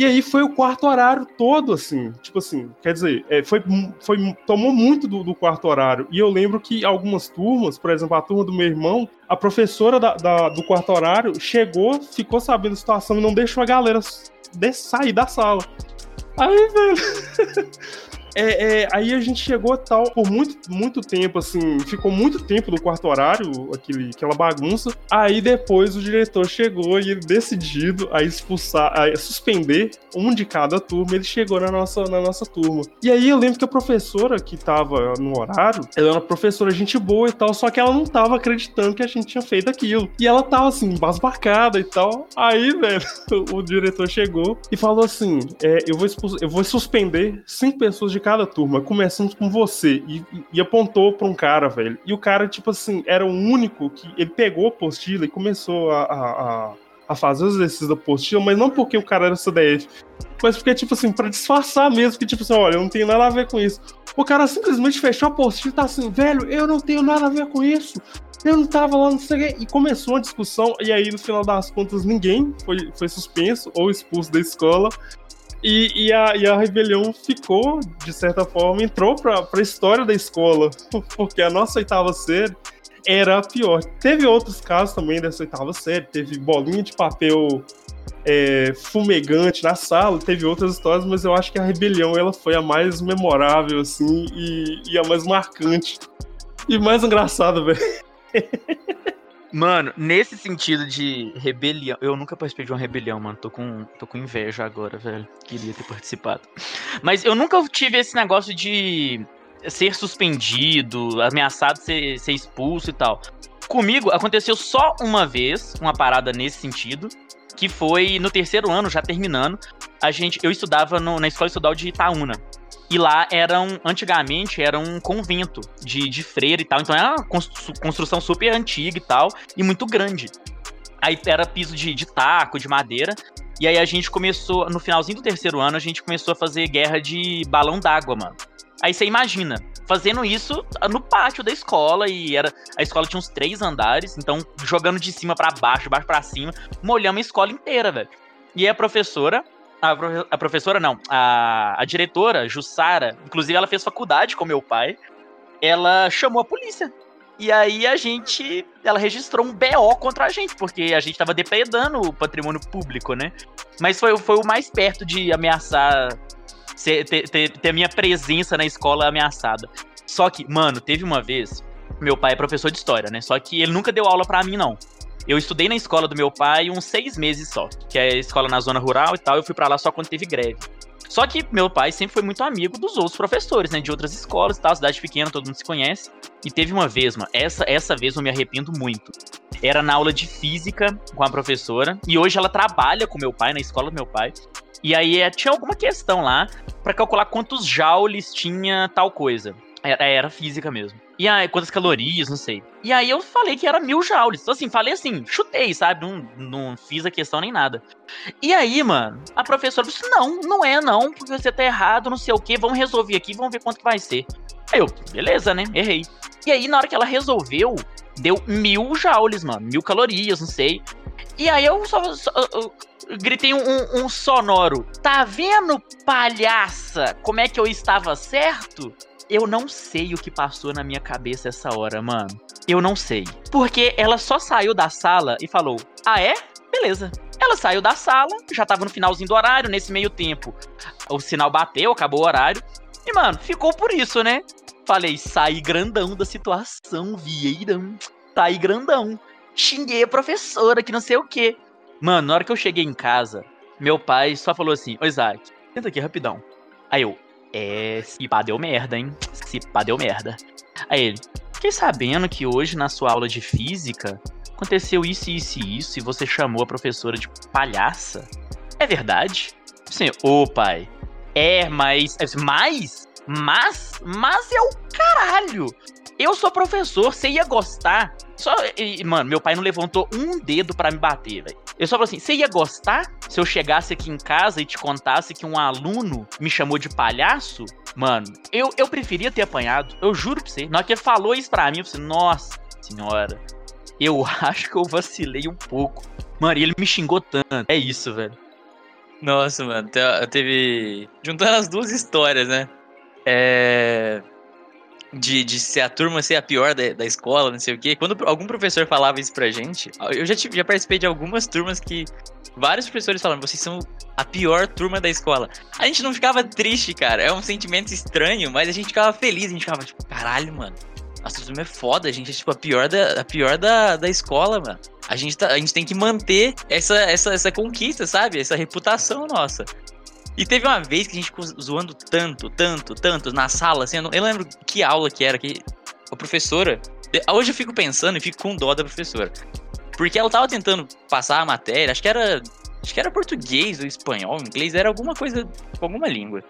E aí foi o quarto horário todo, assim. Tipo assim, quer dizer, é, foi, foi, tomou muito do, do, quarto horário. E eu lembro que algumas turmas, por exemplo, a turma do meu irmão, a professora da, da, do quarto horário chegou, ficou sabendo a situação e não deixou a galera de, sair da sala. Aí, velho. É, é, aí a gente chegou tal por muito, muito tempo, assim, ficou muito tempo no quarto horário, aquele, aquela bagunça. Aí depois o diretor chegou e ele decidido a expulsar, a suspender um de cada turma, ele chegou na nossa, na nossa turma. E aí eu lembro que a professora que tava no horário, ela era professora gente boa e tal, só que ela não tava acreditando que a gente tinha feito aquilo. E ela tava assim, basbacada e tal. Aí, velho, o diretor chegou e falou assim: é, eu, vou eu vou suspender cinco pessoas de cada turma, começando com você. E, e apontou pra um cara, velho. E o cara, tipo assim, era o único que. Ele pegou a apostila e começou a, a, a fazer os exercícios da apostila, mas não porque o cara era CDF, mas porque, tipo assim, pra disfarçar mesmo, que, tipo assim, olha, eu não tenho nada a ver com isso. O cara simplesmente fechou a apostila e tá assim, velho, eu não tenho nada a ver com isso. Eu não tava lá, não sei o E começou a discussão, e aí, no final das contas, ninguém foi, foi suspenso ou expulso da escola. E, e, a, e a rebelião ficou, de certa forma, entrou pra, pra história da escola, porque a nossa oitava série era a pior. Teve outros casos também dessa oitava série, teve bolinha de papel é, fumegante na sala, teve outras histórias, mas eu acho que a rebelião ela foi a mais memorável, assim, e, e a mais marcante. E mais engraçada, velho. Mano, nesse sentido de rebelião, eu nunca participei de uma rebelião, mano. Tô com, tô com inveja agora, velho. Queria ter participado. Mas eu nunca tive esse negócio de ser suspendido, ameaçado ser, ser expulso e tal. Comigo aconteceu só uma vez, uma parada nesse sentido, que foi no terceiro ano, já terminando. A gente, eu estudava no, na escola estadual de Itaúna. E lá era um, antigamente era um convento de, de freira e tal. Então era uma construção super antiga e tal, e muito grande. Aí era piso de, de taco, de madeira. E aí a gente começou, no finalzinho do terceiro ano, a gente começou a fazer guerra de balão d'água, mano. Aí você imagina, fazendo isso no pátio da escola, e era a escola tinha uns três andares, então jogando de cima para baixo, de baixo para cima, molhamos a escola inteira, velho. E a professora, a, a professora não, a, a diretora, Jussara, inclusive ela fez faculdade com meu pai, ela chamou a polícia. E aí a gente, ela registrou um BO contra a gente, porque a gente tava depredando o patrimônio público, né? Mas foi, foi o mais perto de ameaçar, ser, ter, ter, ter a minha presença na escola ameaçada. Só que, mano, teve uma vez, meu pai é professor de história, né? Só que ele nunca deu aula para mim, não. Eu estudei na escola do meu pai uns seis meses só, que é escola na zona rural e tal. Eu fui para lá só quando teve greve. Só que meu pai sempre foi muito amigo dos outros professores, né? De outras escolas e tal, cidade pequena, todo mundo se conhece. E teve uma vez, mano, essa, essa vez eu me arrependo muito. Era na aula de física com a professora. E hoje ela trabalha com meu pai, na escola do meu pai. E aí é, tinha alguma questão lá para calcular quantos joules tinha tal coisa. Era, era física mesmo. E aí, quantas calorias, não sei. E aí eu falei que era mil joules. Então, assim, falei assim, chutei, sabe? Não, não fiz a questão nem nada. E aí, mano, a professora disse: não, não é não, porque você tá errado, não sei o que, vamos resolver aqui, vamos ver quanto que vai ser. Aí eu, beleza, né? Errei. E aí, na hora que ela resolveu, deu mil joules, mano. Mil calorias, não sei. E aí eu só, só eu gritei um, um, sonoro. Tá vendo, palhaça? Como é que eu estava certo? Eu não sei o que passou na minha cabeça essa hora, mano. Eu não sei. Porque ela só saiu da sala e falou: Ah, é? Beleza. Ela saiu da sala, já tava no finalzinho do horário, nesse meio tempo. O sinal bateu, acabou o horário. E, mano, ficou por isso, né? Falei, saí grandão da situação, Vieira. Saí grandão. Xinguei a professora, que não sei o quê. Mano, na hora que eu cheguei em casa, meu pai só falou assim: Ô Isaac, senta aqui rapidão. Aí eu, é, se pá deu merda, hein? Se pá deu merda. Aí ele, fiquei sabendo que hoje na sua aula de física aconteceu isso, isso e isso e você chamou a professora de palhaça. É verdade? Sim, ô pai. É, mas. Mas? Mas? Mas é o caralho! Eu sou professor, você ia gostar. Só, e, mano, meu pai não levantou um dedo para me bater, velho. Eu só falei assim: você ia gostar se eu chegasse aqui em casa e te contasse que um aluno me chamou de palhaço? Mano, eu, eu preferia ter apanhado. Eu juro pra você. Na hora que ele falou isso pra mim, eu falei, nossa senhora. Eu acho que eu vacilei um pouco. Mano, e ele me xingou tanto. É isso, velho. Nossa, mano. Teve. Juntando as duas histórias, né? É de, de ser a turma ser a pior da, da escola, não sei o quê. Quando algum professor falava isso pra gente, eu já, tive, já participei de algumas turmas que vários professores falavam, vocês são a pior turma da escola. A gente não ficava triste, cara. É um sentimento estranho, mas a gente ficava feliz. A gente ficava tipo, caralho, mano. Nossa turma é foda, a gente é tipo a pior da, a pior da, da escola, mano. A gente, tá, a gente tem que manter essa, essa, essa conquista, sabe? Essa reputação nossa. E teve uma vez que a gente ficou zoando tanto, tanto, tanto na sala, assim, eu não, eu lembro que aula que era, que a professora. Hoje eu fico pensando e fico com dó da professora. Porque ela tava tentando passar a matéria, acho que era. Acho que era português ou espanhol, inglês, era alguma coisa alguma língua.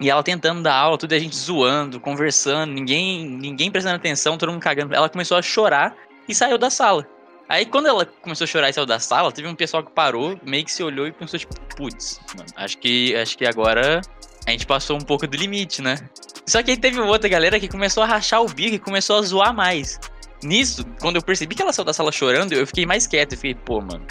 E ela tentando dar aula, tudo a gente zoando, conversando, ninguém, ninguém prestando atenção, todo mundo cagando. Ela começou a chorar e saiu da sala. Aí quando ela começou a chorar e saiu da sala, teve um pessoal que parou, meio que se olhou e pensou, tipo, putz, acho que, acho que agora a gente passou um pouco do limite, né? Só que aí teve outra galera que começou a rachar o bico e começou a zoar mais. Nisso, quando eu percebi que ela saiu da sala chorando, eu fiquei mais quieto. Eu fiquei, pô, mano,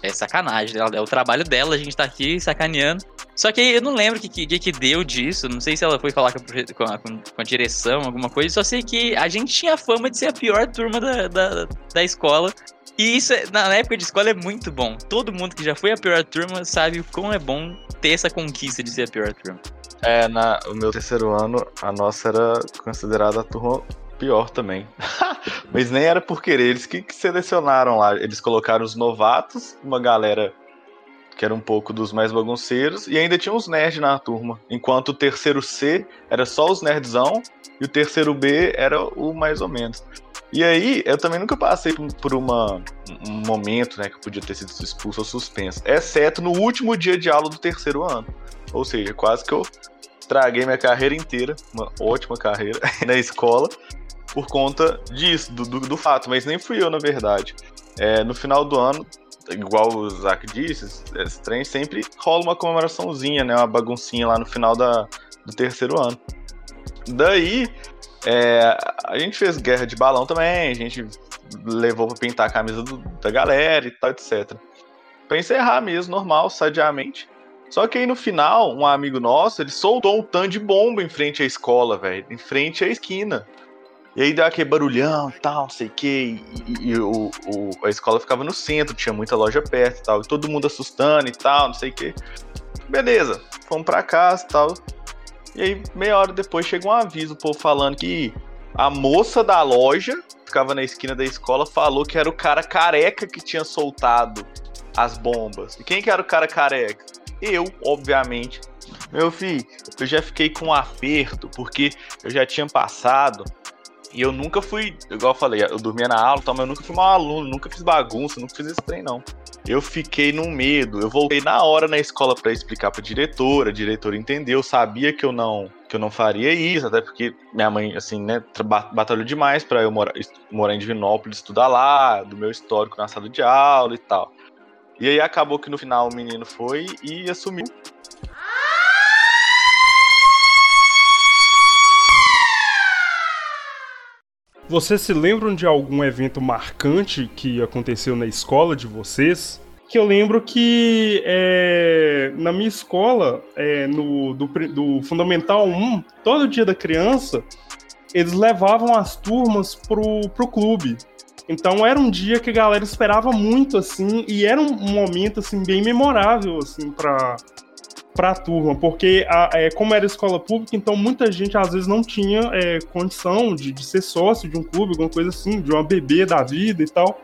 é sacanagem. É o trabalho dela, a gente tá aqui sacaneando. Só que eu não lembro o que, que, que deu disso. Não sei se ela foi falar com a, com a, direção, alguma coisa. Só sei que a gente tinha fama de ser a pior turma da, da, da escola. E isso, é, na época de escola, é muito bom. Todo mundo que já foi a pior turma sabe o quão é bom ter essa conquista de ser a pior turma. É, na, o meu terceiro ano, a nossa era considerada a turma pior também. Mas nem era por querer, eles que, que, selecionaram lá. Eles colocaram os novatos, uma galera que era um pouco dos mais bagunceiros, e ainda tinha uns nerds na turma. Enquanto o terceiro C era só os nerdzão, e o terceiro B era o mais ou menos. E aí, eu também nunca passei por uma, um momento, né, que eu podia ter sido expulso ou suspenso, exceto no último dia de aula do terceiro ano. Ou seja, quase que eu estraguei minha carreira inteira, uma ótima carreira na escola, por conta disso, do, do, do fato, mas nem fui eu, na verdade. É, no final do ano, igual o Zac disse, esse trem sempre rola uma comemoraçãozinha, né, uma baguncinha lá no final da, do terceiro ano. Daí, é, a gente fez guerra de balão também, a gente levou pra pintar a camisa do, da galera e tal, etc. Pra encerrar mesmo, normal, sadiamente. Só que aí no final, um amigo nosso, ele soltou um tanto de bomba em frente à escola, velho. Em frente à esquina. E aí deu aquele barulhão e tal, não sei o que. E, e o, o, a escola ficava no centro, tinha muita loja perto e tal. E todo mundo assustando e tal, não sei o que. Beleza, fomos pra casa e tal. E aí, meia hora depois, chega um aviso, o povo falando que a moça da loja, que ficava na esquina da escola, falou que era o cara careca que tinha soltado as bombas. E quem que era o cara careca? Eu, obviamente. Meu filho, eu já fiquei com um aperto, porque eu já tinha passado e eu nunca fui, igual eu falei, eu dormia na aula, mas eu nunca fui mau aluno, nunca fiz bagunça, nunca fiz esse trem, não. Eu fiquei num medo, eu voltei na hora na escola para explicar pra diretora, a diretora entendeu, sabia que eu não que eu não faria isso, até porque minha mãe, assim, né, batalhou demais para eu morar, morar em Divinópolis, estudar lá, do meu histórico na sala de aula e tal. E aí acabou que no final o menino foi e assumiu Vocês se lembram de algum evento marcante que aconteceu na escola de vocês? Que eu lembro que é, na minha escola, é, no, do, do Fundamental 1, todo dia da criança, eles levavam as turmas pro, pro clube. Então era um dia que a galera esperava muito, assim, e era um momento, assim, bem memorável, assim, pra, para a turma, porque é, como era escola pública, então muita gente às vezes não tinha é, condição de, de, ser sócio de um clube, alguma coisa assim, de uma bebê da vida e tal.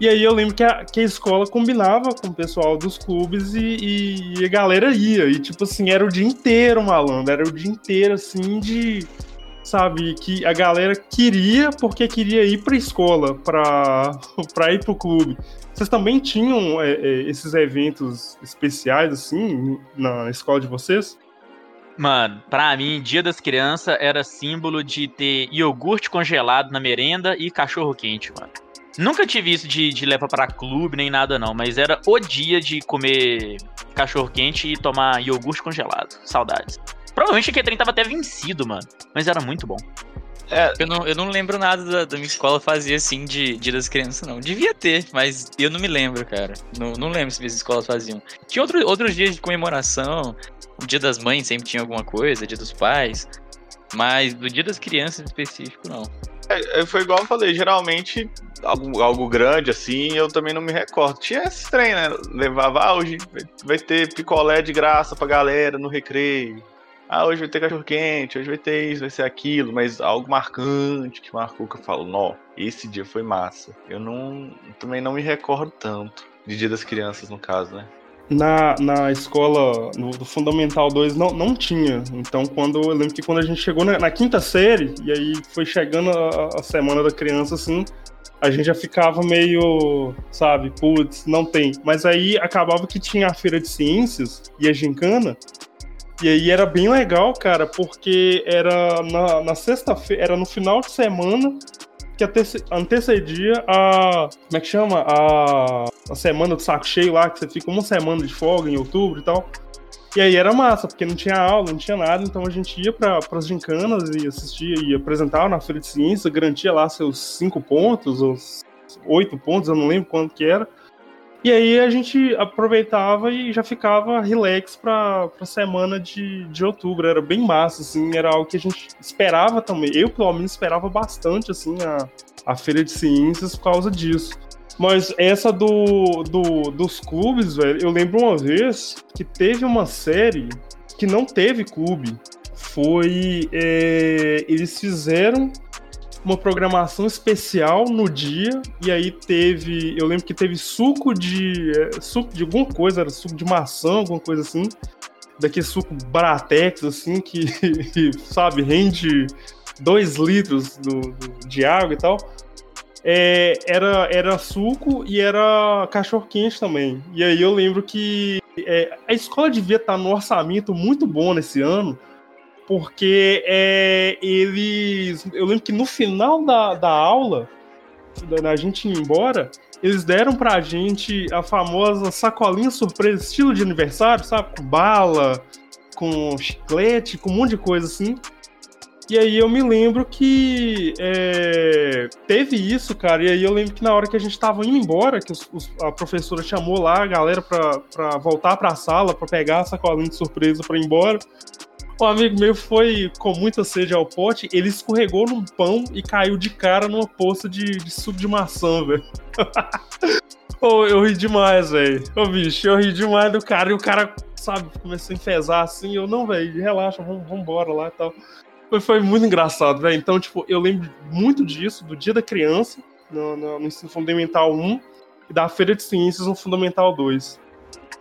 E aí eu lembro que a, que a escola combinava com o pessoal dos clubes e, e, a galera ia. E tipo assim, era o dia inteiro, malandro. Era o dia inteiro, assim, de. Sabe, que a galera queria porque queria ir pra escola, pra ir pro clube. Vocês também tinham é, é, esses eventos especiais, assim, na escola de vocês? Mano, pra mim, Dia das Crianças era símbolo de ter iogurte congelado na merenda e cachorro quente, mano. Nunca tive isso de, de levar para clube nem nada, não, mas era o dia de comer cachorro quente e tomar iogurte congelado. Saudades. Provavelmente aquele trem tava até vencido, mano. Mas era muito bom. É, eu, não, eu não lembro nada da, da minha escola fazia assim de Dia das Crianças, não. Devia ter, mas eu não me lembro, cara. Não, não lembro se minhas escolas faziam. Tinha outro, outros dias de comemoração. O Dia das Mães sempre tinha alguma coisa, Dia dos Pais. Mas do Dia das Crianças em específico, não. É, é foi igual eu falei, geralmente algo, algo grande assim, eu também não me recordo. Tinha esse trem, né? Levava, ah, hoje vai ter picolé de graça pra galera no recreio ah, hoje vai ter cachorro quente, hoje vai ter isso, vai ser aquilo, mas algo marcante que marcou que eu falo, nó, esse dia foi massa. Eu não também não me recordo tanto de Dia das Crianças, no caso, né? Na, na escola, no do Fundamental 2, não, não tinha. Então, quando eu lembro que quando a gente chegou na, na quinta série, e aí foi chegando a, a semana da criança, assim, a gente já ficava meio, sabe, putz, não tem. Mas aí acabava que tinha a feira de ciências e a gincana, e aí era bem legal, cara, porque era na, na sexta-feira, era no final de semana que antecedia a. Como é que chama? A, a semana do saco cheio lá, que você fica uma semana de folga em outubro e tal. E aí era massa, porque não tinha aula, não tinha nada, então a gente ia para as gincanas e assistia e apresentava na Feira de Ciência, garantia lá seus cinco pontos, ou oito pontos, eu não lembro quanto que era. E aí a gente aproveitava e já ficava relax pra, pra semana de, de outubro. Era bem massa, assim, era algo que a gente esperava também. Eu, pelo menos, esperava bastante, assim, a, a Feira de Ciências por causa disso. Mas essa do, do, dos clubes, velho, eu lembro uma vez que teve uma série que não teve clube. Foi. É, eles fizeram uma programação especial no dia, e aí teve. Eu lembro que teve suco de. É, suco de alguma coisa, era suco de maçã, alguma coisa assim. Daquele suco Baratex, assim, que, sabe, rende 2 litros do, do, de água e tal. É, era, era suco e era cachorro quente também. E aí eu lembro que é, a escola devia estar no orçamento muito bom nesse ano, porque é, eles. Eu lembro que no final da, da aula, da gente ir embora, eles deram pra gente a famosa sacolinha surpresa, estilo de aniversário, sabe? Com bala, com chiclete, com um monte de coisa assim. E aí eu me lembro que é, teve isso, cara. E aí eu lembro que na hora que a gente tava indo embora, que os, os, a professora chamou lá a galera pra, pra voltar pra sala, pra pegar a sacolinha de surpresa pra ir embora. Um amigo meu foi com muita sede ao pote, ele escorregou num pão e caiu de cara numa poça de, de suco de maçã, velho. oh, eu ri demais, velho. Ô, bicho, eu ri demais do cara e o cara, sabe, começou a enfesar assim. Eu, não, velho, relaxa, vamos, embora lá e tal. Foi, foi muito engraçado, velho. Então, tipo, eu lembro muito disso, do Dia da Criança, no, no, no Ensino Fundamental 1, e da Feira de Ciências no Fundamental 2.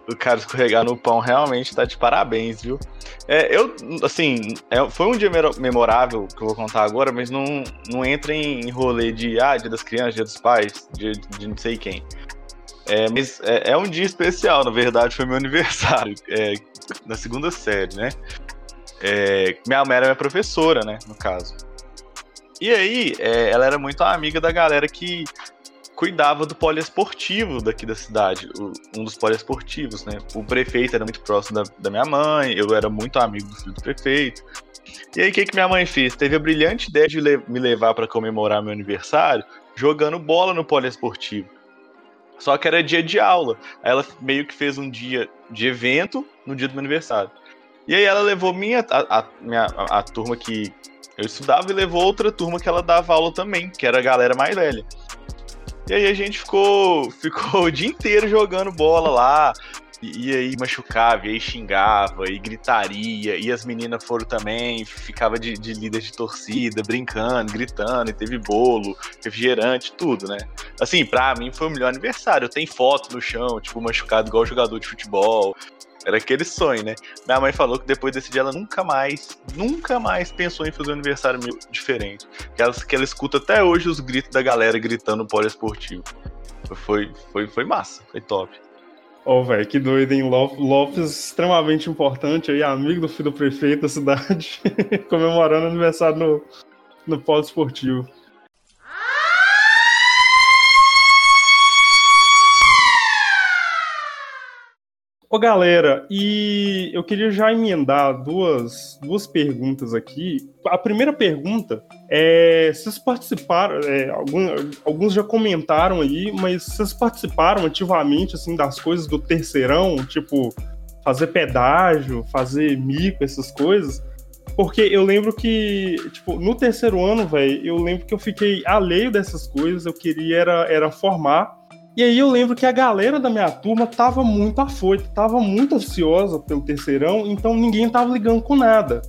O cara escorregar no pão realmente tá de parabéns, viu? É, eu, assim, é, foi um dia memorável que eu vou contar agora, mas não, não entra em rolê de, ah, dia das crianças, dia dos pais, dia de não sei quem. É, mas é, é, um dia especial, na verdade, foi meu aniversário, é, na segunda série, né? É, minha mãe era minha professora, né, no caso. E aí, é, ela era muito amiga da galera que cuidava do poliesportivo daqui da cidade, um dos poliesportivos, né? O prefeito era muito próximo da, da minha mãe, eu era muito amigo do filho do prefeito. E aí, o que, que minha mãe fez? Teve a brilhante ideia de le me levar para comemorar meu aniversário jogando bola no poliesportivo. Só que era dia de aula. Aí ela meio que fez um dia de evento no dia do meu aniversário. E aí ela levou minha, a, a minha, a, a turma que eu estudava e levou outra turma que ela dava aula também, que era a galera mais velha. E aí a gente ficou, ficou o dia inteiro jogando bola lá. E, e aí machucava, e aí xingava, e gritaria, e as meninas foram também, ficava de, de líder de torcida, brincando, gritando, e teve bolo, refrigerante, tudo, né? Assim, pra mim foi o melhor aniversário. Tenho foto no chão, tipo, machucado igual jogador de futebol. Era aquele sonho, né? Minha mãe falou que depois desse dia ela nunca mais, nunca mais pensou em fazer um aniversário diferente. Que ela, que ela escuta até hoje os gritos da galera gritando poliesportivo. Foi, foi, foi massa, foi top. Ó, oh, velho, que doido, hein? Lopes, extremamente importante aí, amigo do filho do prefeito da cidade, comemorando aniversário no, no polo esportivo. Ô galera, e eu queria já emendar duas, duas perguntas aqui. A primeira pergunta é: vocês participaram, é, alguns, alguns já comentaram aí, mas vocês participaram ativamente assim das coisas do terceirão, tipo fazer pedágio, fazer mico, essas coisas? Porque eu lembro que, tipo, no terceiro ano, velho, eu lembro que eu fiquei alheio dessas coisas, eu queria era, era formar e aí eu lembro que a galera da minha turma tava muito afoita, tava muito ansiosa pelo terceirão, então ninguém tava ligando com nada.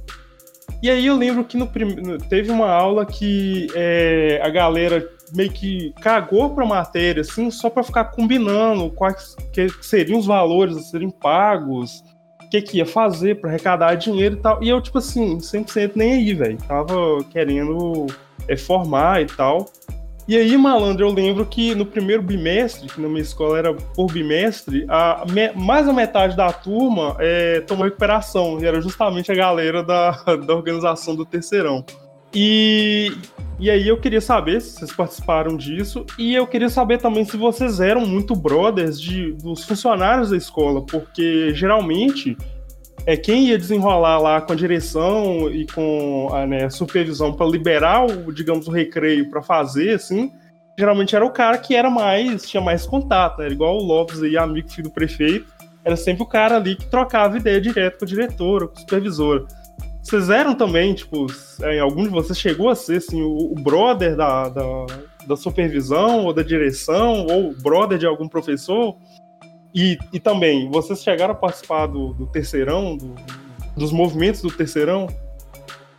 E aí eu lembro que no prim... teve uma aula que é, a galera meio que cagou pra matéria, assim, só para ficar combinando quais que seriam os valores a serem pagos, o que, que ia fazer para arrecadar dinheiro e tal. E eu, tipo assim, 100% nem aí, velho. Tava querendo é, formar e tal. E aí, malandro, eu lembro que no primeiro bimestre, que na minha escola era por bimestre, a, me, mais a metade da turma é, tomou recuperação, e era justamente a galera da, da organização do terceirão. E, e aí eu queria saber se vocês participaram disso, e eu queria saber também se vocês eram muito brothers de, dos funcionários da escola, porque geralmente é quem ia desenrolar lá com a direção e com a né, supervisão para liberar o, digamos, o recreio para fazer, assim, geralmente era o cara que era mais, tinha mais contato, né? Igual o Lopes aí, amigo filho do prefeito, era sempre o cara ali que trocava ideia direto com a diretora, com a supervisora. Vocês eram também, tipo, em algum de vocês chegou a ser assim, o, o brother da, da, da supervisão ou da direção, ou o brother de algum professor? E, e também, vocês chegaram a participar do, do terceirão, do, dos movimentos do terceirão?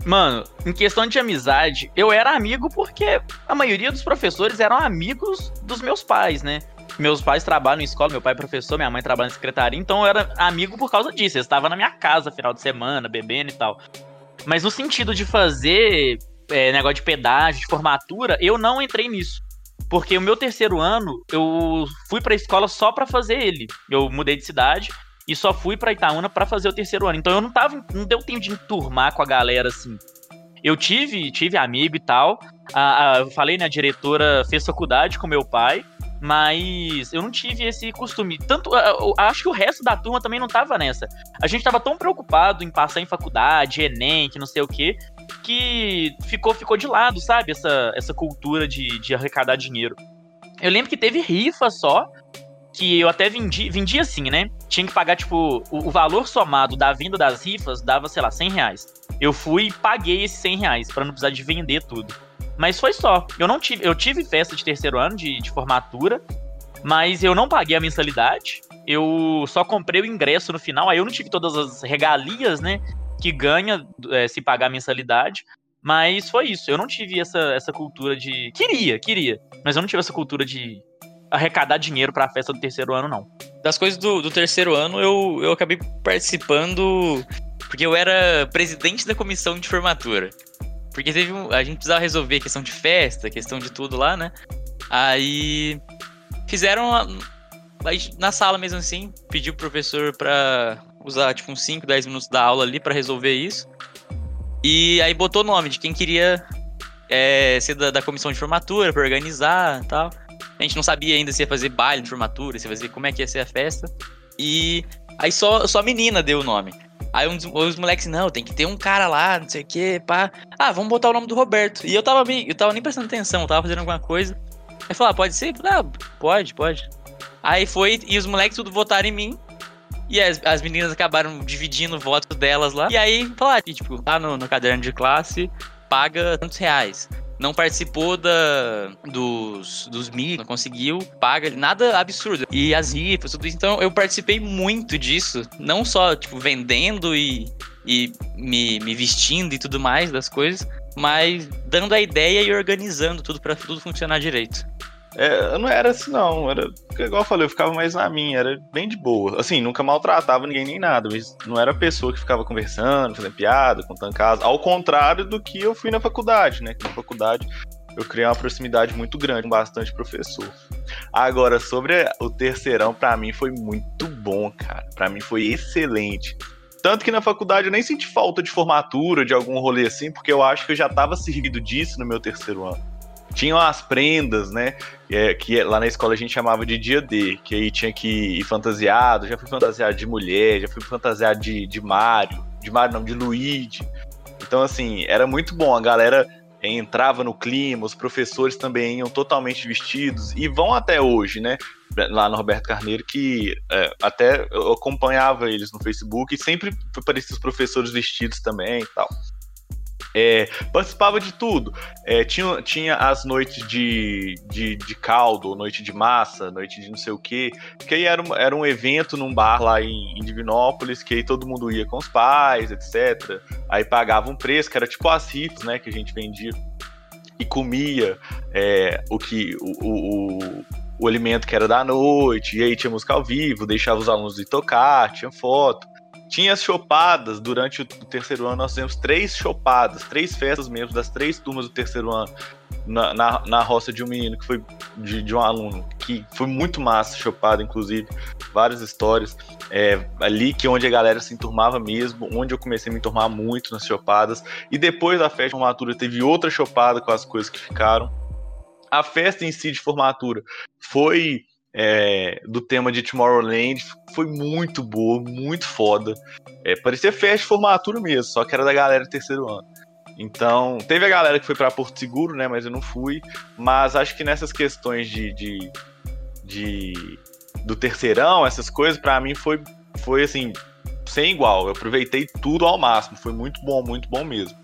Mano, em questão de amizade, eu era amigo porque a maioria dos professores eram amigos dos meus pais, né? Meus pais trabalham em escola, meu pai é professor, minha mãe trabalha em secretaria, então eu era amigo por causa disso. Eles estavam na minha casa final de semana, bebendo e tal. Mas no sentido de fazer é, negócio de pedágio, de formatura, eu não entrei nisso. Porque o meu terceiro ano, eu fui pra escola só para fazer ele. Eu mudei de cidade e só fui pra Itaúna para fazer o terceiro ano. Então eu não tava. Não deu tempo de enturmar com a galera assim. Eu tive, tive amigo e tal. A, a, eu falei, né? A diretora fez faculdade com meu pai. Mas eu não tive esse costume. Tanto, acho que o resto da turma também não tava nessa. A gente tava tão preocupado em passar em faculdade, Enem, que não sei o quê, que ficou, ficou de lado, sabe? Essa, essa cultura de, de arrecadar dinheiro. Eu lembro que teve rifa só, que eu até vendi, vendi assim, né? Tinha que pagar, tipo, o, o, valor somado da venda das rifas dava, sei lá, 100 reais. Eu fui e paguei esses 100 reais pra não precisar de vender tudo. Mas foi só. Eu não tive, eu tive festa de terceiro ano de, de formatura, mas eu não paguei a mensalidade. Eu só comprei o ingresso no final, aí eu não tive todas as regalias, né? Que ganha é, se pagar mensalidade. Mas foi isso. Eu não tive essa, essa cultura de. Queria, queria. Mas eu não tive essa cultura de arrecadar dinheiro pra festa do terceiro ano, não. Das coisas do, do terceiro ano, eu, eu acabei participando porque eu era presidente da comissão de formatura. Porque teve um, a gente precisava resolver questão de festa, questão de tudo lá, né? Aí fizeram a, na sala mesmo assim, pediu pro professor pra usar tipo uns 5, 10 minutos da aula ali para resolver isso. E aí botou o nome de quem queria é, ser da, da, comissão de formatura, para organizar e tal. A gente não sabia ainda se ia fazer baile de formatura, se ia fazer como é que ia ser a festa. E aí só, só a menina deu o nome. Aí um os moleques, não, tem que ter um cara lá, não sei o que, pá. Ah, vamos botar o nome do Roberto. E eu tava bem, eu tava nem prestando atenção, eu tava fazendo alguma coisa. Aí falou, ah, pode ser? Ah, pode, pode. Aí foi, e os moleques tudo votaram em mim. E as, as meninas acabaram dividindo o voto delas lá. E aí, falaram, tipo, lá no, no caderno de classe, paga tantos reais. Não participou da, dos, dos Mi, não conseguiu, paga, nada absurdo. E as rifas, tudo isso. Então eu participei muito disso. Não só, tipo, vendendo e, e me, me vestindo e tudo mais das coisas, mas dando a ideia e organizando tudo para tudo funcionar direito. É, não era assim, não. Era, igual eu falei, eu ficava mais na minha, era bem de boa. Assim, nunca maltratava ninguém nem nada, mas não era a pessoa que ficava conversando, fazendo piada, contando casa. Ao contrário do que eu fui na faculdade, né? Que na faculdade eu criei uma proximidade muito grande com bastante professor. Agora, sobre o terceirão, para mim foi muito bom, cara. Para mim foi excelente. Tanto que na faculdade eu nem senti falta de formatura, de algum rolê assim, porque eu acho que eu já tava servido disso no meu terceiro ano tinham as prendas, né? É, que lá na escola a gente chamava de dia D, que aí tinha que ir fantasiado, já fui fantasiado de mulher, já fui fantasiado de, de Mario, de Mario não, de Luigi. Então, assim, era muito bom, a galera entrava no clima, os professores também iam totalmente vestidos, e vão até hoje, né? Lá no Roberto Carneiro, que é, até eu acompanhava eles no Facebook, e sempre apareciam os professores vestidos também e tal. É, participava de tudo. É, tinha, tinha as noites de, de, de, caldo, noite de massa, noite de não sei o quê. Que aí era um, era um evento num bar lá em, em Divinópolis, que aí todo mundo ia com os pais, etc. Aí pagava um preço, que era tipo as rifas, né, que a gente vendia. E comia é, o que. o, o, o alimento que era da noite, e aí tinha música ao vivo, deixava os alunos ir tocar, tinha foto. Tinha as chopadas durante o terceiro ano, nós fizemos três chopadas, três festas mesmo, das três turmas do terceiro ano, na, na, na roça de um menino que foi de, de, um aluno, que foi muito massa, chopada, inclusive, várias histórias. É, ali que onde a galera se enturmava mesmo, onde eu comecei a me enturmar muito nas chopadas. E depois da festa de formatura teve outra chopada com as coisas que ficaram. A festa em si de formatura foi é, do tema de Tomorrowland foi muito boa, muito foda. É, parecia festa de formatura mesmo, só que era da galera do terceiro ano. Então, teve a galera que foi para Porto Seguro, né? Mas eu não fui. Mas acho que nessas questões de, de, de do terceirão, essas coisas, para mim foi, foi assim, sem igual. Eu aproveitei tudo ao máximo. Foi muito bom, muito bom mesmo.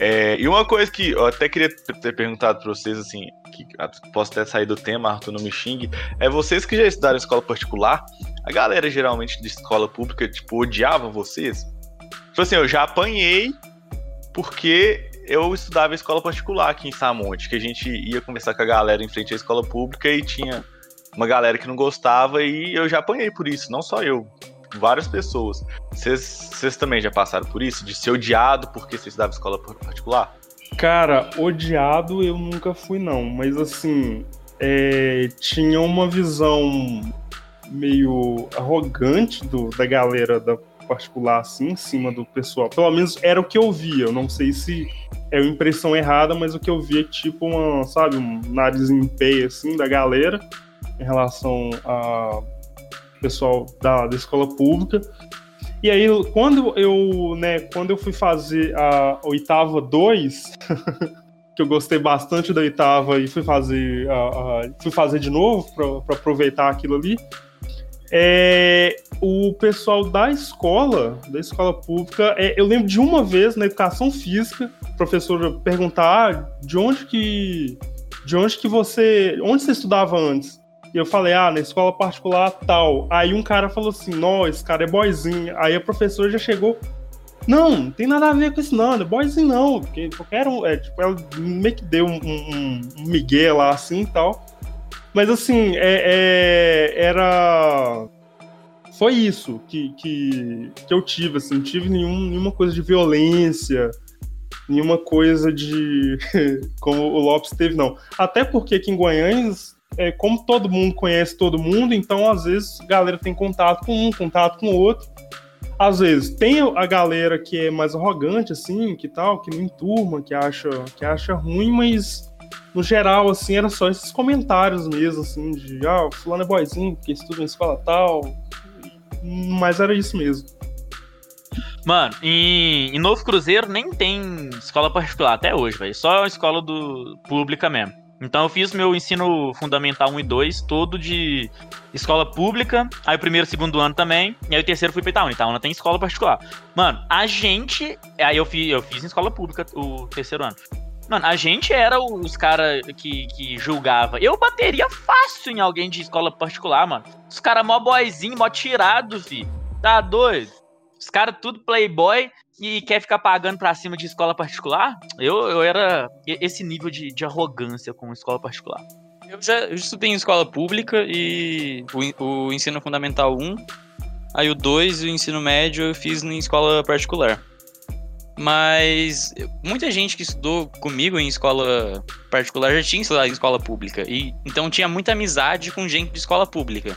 É, e uma coisa que eu até queria ter perguntado para vocês, assim, que posso até sair do tema, Arthur, não me xingue, é vocês que já estudaram em escola particular, a galera geralmente de escola pública, tipo, odiava vocês? Tipo assim, eu já apanhei porque eu estudava em escola particular aqui em Samonte, que a gente ia conversar com a galera em frente à escola pública e tinha uma galera que não gostava e eu já apanhei por isso, não só eu, várias pessoas. Vocês também já passaram por isso? De ser odiado porque você estudava escola particular? Cara, odiado eu nunca fui, não. Mas assim, é, tinha uma visão meio arrogante do, da galera da particular, assim, em cima do pessoal. Pelo menos era o que eu via. Eu não sei se é uma impressão errada, mas o que eu via é tipo uma, sabe, um nariz em pé, assim, da galera em relação a pessoal da, da escola pública. E aí, quando eu, né, quando eu fui fazer a oitava 2, que eu gostei bastante da oitava e fui fazer, a, a, fui fazer de novo para aproveitar aquilo ali, é, o pessoal da escola, da escola pública, é, eu lembro de uma vez na educação física, a professora perguntar de onde que de onde que você, onde você estudava antes? E eu falei, ah, na escola particular tal. Aí um cara falou assim, não, esse cara é boyzinho. Aí a professora já chegou, não, não tem nada a ver com isso não, não é boyzinho não. Porque, era um, é, tipo, ela meio que deu um, um, um migué lá assim e tal. Mas assim, é, é, era. Foi isso que, que, que eu tive, assim, não tive nenhum, nenhuma coisa de violência, nenhuma coisa de. como o Lopes teve, não. Até porque aqui em Guanhães, é, como todo mundo conhece todo mundo, então às vezes a galera tem contato com um, contato com o outro. Às vezes tem a galera que é mais arrogante, assim, que tal, que não enturma, que acha, que acha ruim, mas no geral, assim, era só esses comentários mesmo, assim, de ah, fulano é boyzinho, porque estuda em escola tal. Mas era isso mesmo. Mano, em, em Novo Cruzeiro nem tem escola particular até hoje, velho. Só escola do pública mesmo. Então eu fiz meu ensino fundamental 1 e 2 todo de escola pública, aí o primeiro e segundo ano também, e aí o terceiro fui pra Itaúna. Itaúna tem escola particular. Mano, a gente. Aí eu fiz, eu fiz em escola pública o terceiro ano. Mano, a gente era os caras que, que julgava. Eu bateria fácil em alguém de escola particular, mano. Os caras mó boyzinho, mó tirado, fi. Tá doido? Os caras tudo playboy e quer ficar pagando pra cima de escola particular? Eu, eu era esse nível de, de arrogância com escola particular. Eu já eu estudei em escola pública e o, o ensino fundamental 1. Aí o 2 e o ensino médio eu fiz em escola particular. Mas muita gente que estudou comigo em escola particular já tinha estudado em escola pública. E então tinha muita amizade com gente de escola pública.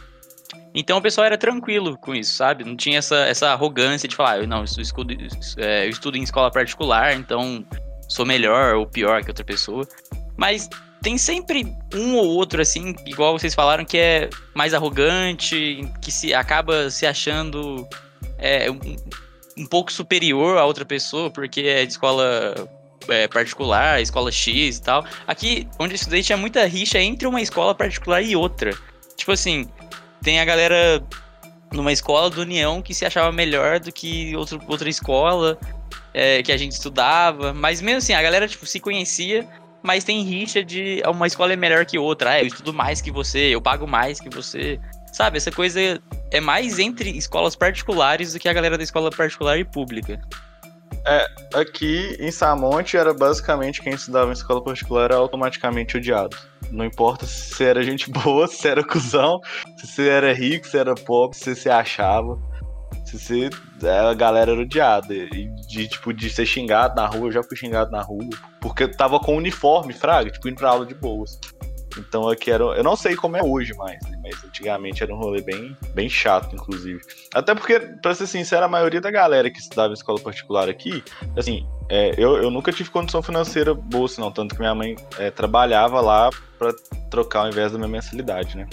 Então o pessoal era tranquilo com isso, sabe? Não tinha essa, essa arrogância de falar, não, eu estudo, é, eu estudo em escola particular, então sou melhor ou pior que outra pessoa. Mas tem sempre um ou outro, assim, igual vocês falaram, que é mais arrogante, que se acaba se achando é, um pouco superior a outra pessoa, porque é de escola é, particular, escola X e tal. Aqui, onde eu estudei, tinha muita rixa entre uma escola particular e outra. Tipo assim, tem a galera numa escola do União que se achava melhor do que outro, outra escola é, que a gente estudava. Mas mesmo assim, a galera tipo, se conhecia, mas tem rixa de uma escola é melhor que outra. Ah, eu estudo mais que você, eu pago mais que você. Sabe, essa coisa é mais entre escolas particulares do que a galera da escola particular e pública. É, aqui em Samonte era basicamente quem estudava em escola particular era automaticamente odiado. Não importa se era gente boa, se era cuzão, se você era rico, se era pobre, se você achava. Se você. É, a galera era odiada. E de, tipo, de ser xingado na rua, eu já fui xingado na rua. Porque eu tava com uniforme, fraga, tipo, indo pra aula de boas. Então aqui era. Eu não sei como é hoje mais, né? Mas antigamente era um rolê bem, bem chato, inclusive. Até porque, pra ser sincero, a maioria da galera que estudava em escola particular aqui, assim, é, eu, eu nunca tive condição financeira boa, não. Tanto que minha mãe é, trabalhava lá para trocar ao invés da minha mensalidade, né?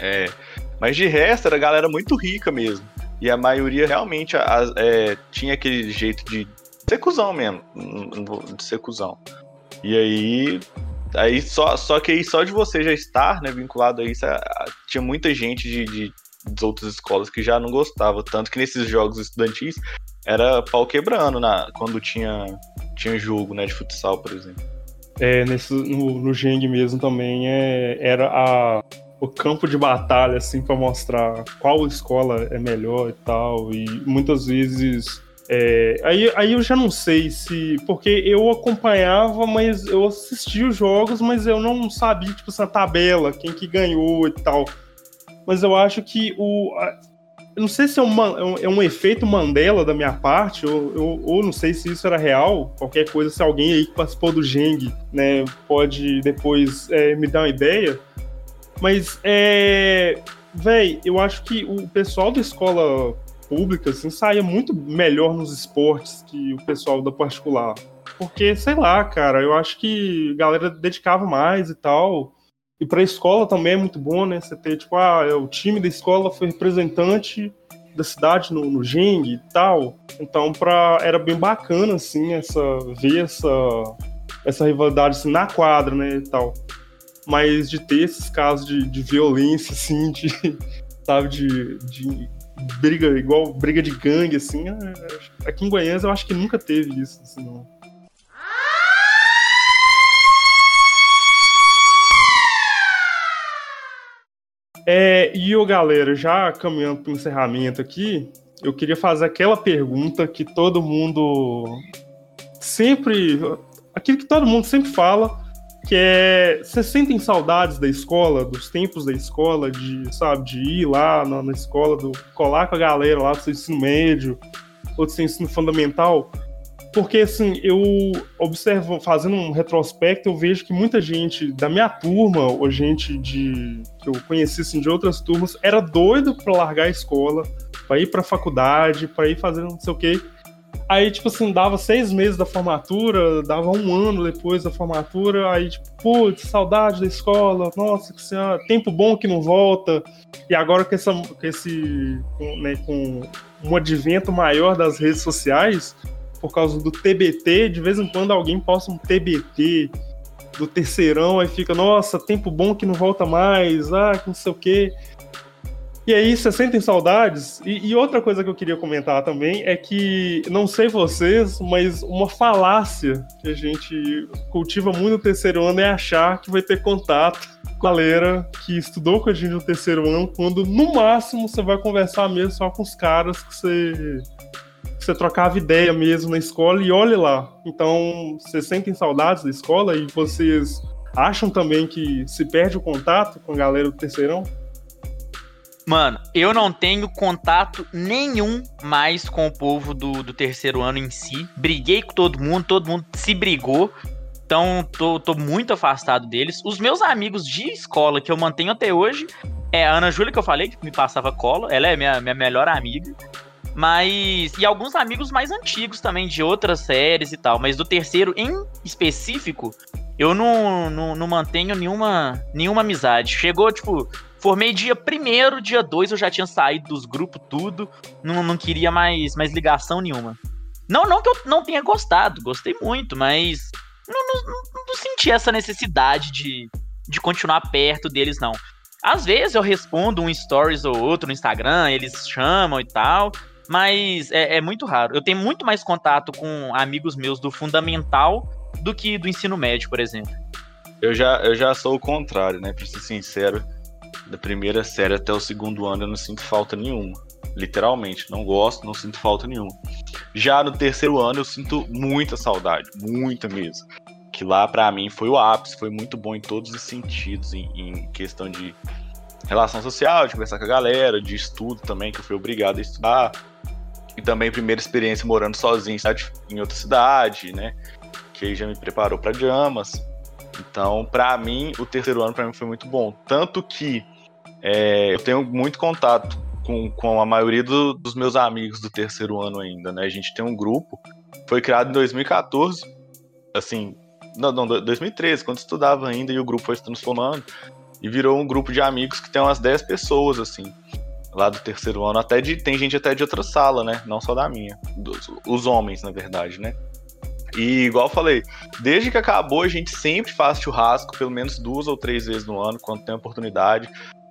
É, mas de resto, era galera muito rica mesmo. E a maioria realmente a, é, tinha aquele jeito de ser cuzão mesmo. De ser cuzão. E aí Aí só, só que aí só de você já estar né, vinculado a isso, tinha muita gente de, de, de outras escolas que já não gostava. Tanto que nesses jogos estudantis era pau quebrando na, quando tinha, tinha jogo né, de futsal, por exemplo. É, nesse, no, no Geng mesmo também é, era a, o campo de batalha, assim, para mostrar qual escola é melhor e tal. E muitas vezes é, aí, aí eu já não sei se. Porque eu acompanhava, mas eu assistia os jogos, mas eu não sabia, tipo, essa tabela, quem que ganhou e tal. Mas eu acho que o. Eu não sei se é, uma, é um efeito Mandela da minha parte, ou, ou, ou, não sei se isso era real. Qualquer coisa, se alguém aí que participou do Geng, né, pode depois é, me dar uma ideia. Mas, é. Véi, eu acho que o pessoal da escola pública assim, saía muito melhor nos esportes que o pessoal da particular. Porque, sei lá, cara, eu acho que a galera dedicava mais e tal. E pra escola também é muito bom, né? Você ter, tipo, ah, é, o time da escola foi representante da cidade no, no e tal. Então, pra, era bem bacana, assim, essa, ver essa, essa rivalidade assim, na quadra, né? E tal. Mas de ter esses casos de, de violência, assim, de, sabe, de, de briga, igual briga de gangue, assim. É, aqui em Goiânia eu acho que nunca teve isso, assim, não. É, e o galera, já caminhando para o encerramento aqui, eu queria fazer aquela pergunta que todo mundo sempre. Aquilo que todo mundo sempre fala, que é. Vocês sentem saudades da escola, dos tempos da escola, de, sabe, de ir lá na, na escola, do, colar com a galera lá do seu ensino médio, ou do seu ensino fundamental? Porque, assim, eu observo, fazendo um retrospecto, eu vejo que muita gente da minha turma, ou gente de que eu conheci assim, de outras turmas, era doido para largar a escola, para ir para faculdade, para ir fazer não sei o quê. Aí, tipo assim, dava seis meses da formatura, dava um ano depois da formatura, aí, tipo, putz, saudade da escola, nossa que senhora, tempo bom que não volta. E agora com, essa, com esse, com, né, com um advento maior das redes sociais, por causa do TBT, de vez em quando alguém posta um TBT do terceirão, aí fica, nossa, tempo bom que não volta mais, ah, que não sei o quê. E aí, vocês sentem saudades? E, e, outra coisa que eu queria comentar também é que, não sei vocês, mas uma falácia que a gente cultiva muito no terceiro ano é achar que vai ter contato com a galera que estudou com a gente no terceiro ano, quando no máximo você vai conversar mesmo só com os caras que você, que você trocava ideia mesmo na escola e olhe lá. Então, vocês sentem saudades da escola e vocês acham também que se perde o contato com a galera do terceirão? Mano, eu não tenho contato nenhum mais com o povo do, do terceiro ano em si. Briguei com todo mundo, todo mundo se brigou. Então, tô, tô muito afastado deles. Os meus amigos de escola que eu mantenho até hoje é a Ana Júlia, que eu falei, que me passava cola. Ela é minha, minha melhor amiga. Mas. E alguns amigos mais antigos também, de outras séries e tal. Mas do terceiro em específico, eu não, não, não mantenho nenhuma, nenhuma amizade. Chegou, tipo, Formei dia primeiro, dia dois eu já tinha saído dos grupos tudo, não, não queria mais, mais ligação nenhuma. Não, não que eu não tenha gostado, gostei muito, mas não, não, não, senti essa necessidade de, de continuar perto deles, não. Às vezes eu respondo um stories ou outro no Instagram, eles chamam e tal, mas é, é, muito raro. Eu tenho muito mais contato com amigos meus do fundamental do que do ensino médio, por exemplo. Eu já, eu já sou o contrário, né? Pra ser sincero da primeira série até o segundo ano eu não sinto falta nenhuma. Literalmente, não gosto, não sinto falta nenhuma. Já no terceiro ano eu sinto muita saudade, muita mesmo. Que lá para mim foi o ápice, foi muito bom em todos os sentidos, em, em questão de relação social, de conversar com a galera, de estudo também, que eu fui obrigado a estudar. E também primeira experiência morando sozinho em outra cidade, né? Que aí já me preparou para Jamas. Então, para mim, o terceiro ano para mim foi muito bom. Tanto que é, eu tenho muito contato com, com a maioria do, dos meus amigos do terceiro ano ainda, né? A gente tem um grupo, foi criado em 2014, assim, não, não 2013, quando estudava ainda, e o grupo foi se transformando, e virou um grupo de amigos que tem umas 10 pessoas, assim, lá do terceiro ano, até de, tem gente até de outra sala, né? Não só da minha, dos, os homens, na verdade, né? E igual eu falei, desde que acabou, a gente sempre faz churrasco, pelo menos duas ou três vezes no ano, quando tem oportunidade.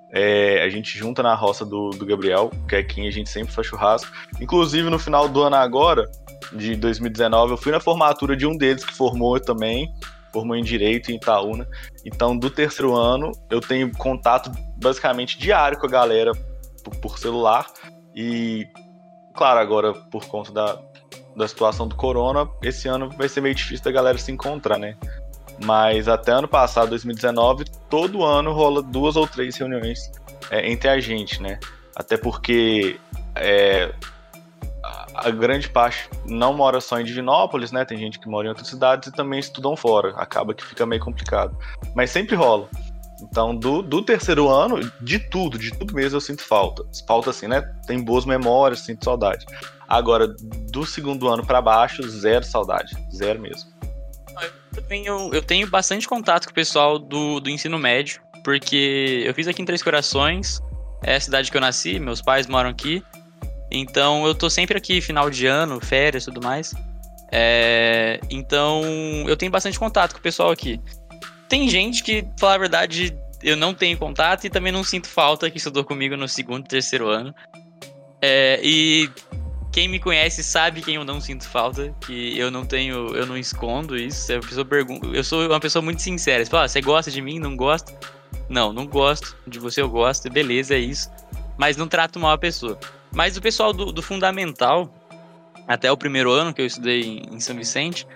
É, a gente junta na roça do, do Gabriel, que é quem a gente sempre faz churrasco. Inclusive, no final do ano agora, de 2019, eu fui na formatura de um deles que formou também, formou em Direito em Itaúna. Então, do terceiro ano, eu tenho contato basicamente diário com a galera por, por celular. E, claro, agora, por conta da, da situação do corona, esse ano vai ser meio difícil da galera se encontrar, né? Mas até ano passado, 2019, todo ano rola duas ou três reuniões é, entre a gente, né? Até porque é, a, grande parte não mora só em Divinópolis, né? Tem gente que mora em outras cidades e também estudam fora. Acaba que fica meio complicado. Mas sempre rola. Então, do, do terceiro ano, de tudo, de tudo mesmo, eu sinto falta. Falta assim, né? Tem boas memórias, sinto saudade. Agora, do segundo ano para baixo, zero saudade. Zero mesmo. Eu tenho, eu tenho bastante contato com o pessoal do, do ensino médio, porque eu fiz aqui em Três Corações, é a cidade que eu nasci, meus pais moram aqui. Então eu tô sempre aqui, final de ano, férias e tudo mais. É, então eu tenho bastante contato com o pessoal aqui. Tem gente que, pra falar a verdade, eu não tenho contato e também não sinto falta que estudou comigo no segundo e terceiro ano. É, e quem me conhece sabe quem eu não sinto falta, que eu não tenho, eu não escondo isso. Pessoa pergunta, eu sou uma pessoa muito sincera. Você fala, ah, você gosta de mim? Não gosta? Não, não gosto. De você eu gosto, beleza, é isso. Mas não trato mal a pessoa. Mas o pessoal do, do fundamental, até o primeiro ano que eu estudei em São Vicente,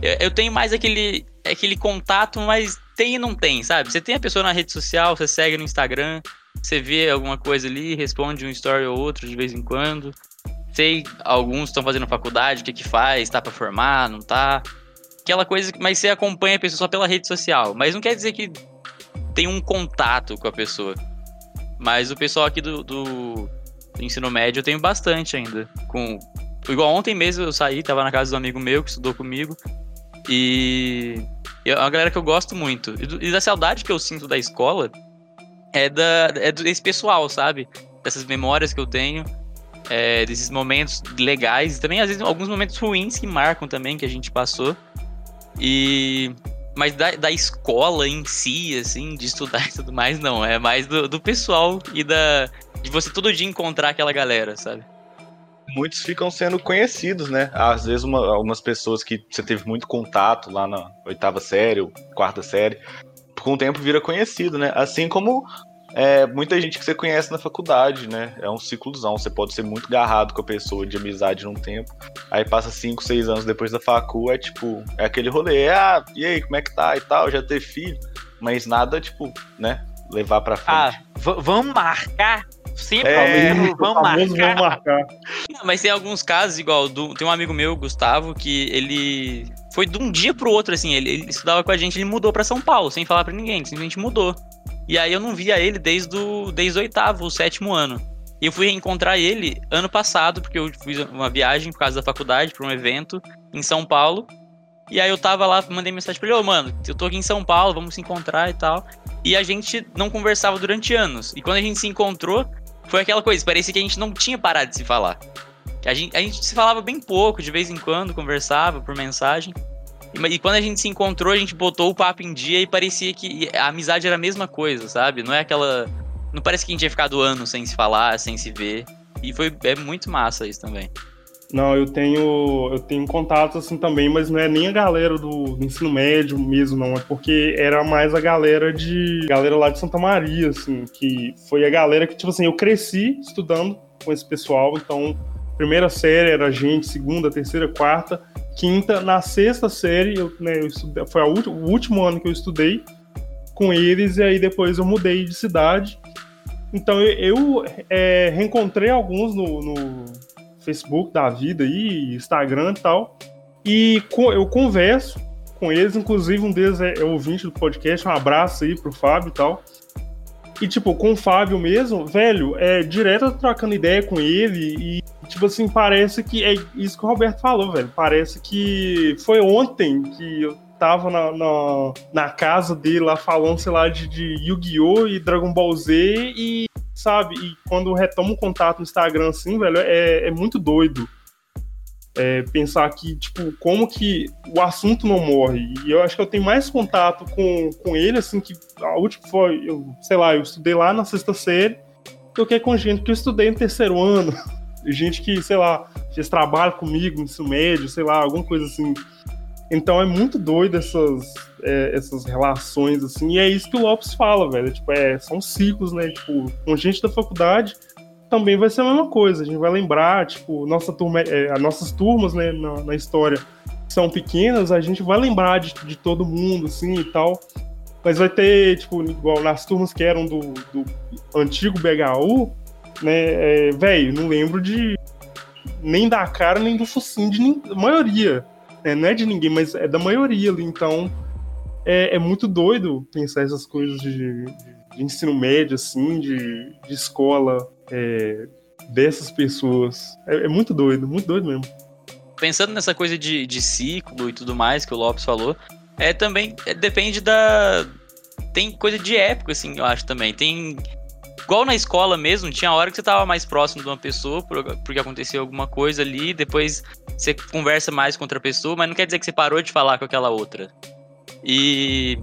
eu, eu tenho mais aquele, aquele contato, mas tem e não tem, sabe? Você tem a pessoa na rede social, você segue no Instagram, você vê alguma coisa ali, responde um story ou outro de vez em quando. Sei, alguns estão fazendo faculdade, o que que faz, tá para formar, não tá. Aquela coisa, mas você acompanha a pessoa só pela rede social. Mas não quer dizer que tem um contato com a pessoa. Mas o pessoal aqui do, do, ensino médio eu tenho bastante ainda. Com, igual ontem mesmo eu saí, tava na casa do amigo meu que estudou comigo. E é uma galera que eu gosto muito. E da saudade que eu sinto da escola é, da, é desse pessoal, sabe? Dessas memórias que eu tenho, é, desses momentos legais, e também às vezes alguns momentos ruins que marcam também, que a gente passou. E. Mas da, da escola em si, assim, de estudar e tudo mais, não. É mais do, do pessoal e da. De você todo dia encontrar aquela galera, sabe? muitos ficam sendo conhecidos, né? Às vezes uma, algumas pessoas que você teve muito contato lá na oitava série ou quarta série, com o tempo vira conhecido, né? Assim como é, muita gente que você conhece na faculdade, né? É um ciclozão. Você pode ser muito garrado com a pessoa de amizade num tempo. Aí passa 5, 6 anos depois da facu, é tipo, é aquele rolê. Ah, e aí, como é que tá e tal? Já ter filho. Mas nada, tipo, né? Levar pra ah, frente. Ah, vamos marcar Sempre é, vamos, vamos marcar. Vamos marcar. Não, mas tem alguns casos, igual, do, tem um amigo meu, Gustavo, que ele foi de um dia pro outro, assim, ele, ele estudava com a gente, ele mudou para São Paulo, sem falar para ninguém, simplesmente mudou. E aí eu não via ele desde o, desde o oitavo, o sétimo ano. E eu fui reencontrar ele ano passado, porque eu fiz uma viagem por causa da faculdade, para um evento em São Paulo. E aí eu tava lá, mandei mensagem pra ele, ô, oh, mano, eu tô aqui em São Paulo, vamos se encontrar e tal. E a gente não conversava durante anos. E quando a gente se encontrou, foi aquela coisa, parecia que a gente não tinha parado de se falar. A gente, a gente se falava bem pouco, de vez em quando, conversava por mensagem. E, quando a gente se encontrou, a gente botou o papo em dia e parecia que a amizade era a mesma coisa, sabe? Não é aquela. Não parece que a gente tinha ficado anos sem se falar, sem se ver. E foi é muito massa isso também. Não, eu tenho eu tenho contato assim também, mas não é nem a galera do, do, ensino médio mesmo, não. É porque era mais a galera de galera lá de Santa Maria, assim, que foi a galera que tipo assim eu cresci estudando com esse pessoal. Então, primeira série era a gente, segunda, terceira, quarta, quinta, na sexta série eu, né, eu foi o último ano que eu estudei com eles e aí depois eu mudei de cidade. Então eu, eu é, reencontrei alguns no, no Facebook da vida aí, Instagram e tal. E eu converso com eles, inclusive um deles é, é ouvinte do podcast, um abraço aí pro Fábio e tal. E, tipo, com o Fábio mesmo, velho, é direto trocando ideia com ele e, tipo assim, parece que é isso que o Roberto falou, velho. Parece que foi ontem que eu tava na, na, na casa dele lá falando, sei lá, de, de Yu-Gi-Oh! e Dragon Ball Z e sabe? E quando retoma um contato no Instagram, assim, velho, é, é muito doido. É, pensar que, tipo, como que o assunto não morre. E eu acho que eu tenho mais contato com, com ele, assim, que a última foi, eu, sei lá, eu estudei lá na sexta série, do que com gente que eu estudei no terceiro ano. Gente que, sei lá, fez trabalho comigo no ensino médio, sei lá, alguma coisa assim. Então é muito doido essas, é, essas relações, assim, e é isso que o Lopes fala, velho. Tipo, é, são ciclos, né? Tipo, com gente da faculdade também vai ser a mesma coisa. A gente vai lembrar, tipo, nossa turma, é, as nossas turmas, né, na, na, história são pequenas, a gente vai lembrar de, de todo mundo, assim, e tal. Mas vai ter, tipo, igual nas turmas que eram do, do antigo BHU, né, é, velho, não lembro de nem da cara, nem do focinho de a maioria. É, não é de ninguém, mas é da maioria ali. Então é, é muito doido pensar essas coisas de, de, de ensino médio, assim, de, de escola, é, dessas pessoas. É, é, muito doido, muito doido mesmo. Pensando nessa coisa de, de ciclo e tudo mais que o Lopes falou, é também é, depende da. Tem coisa de época, assim, eu acho também. Tem igual na escola mesmo, tinha hora que você tava mais próximo de uma pessoa porque aconteceu alguma coisa ali, depois você conversa mais com outra pessoa, mas não quer dizer que você parou de falar com aquela outra. E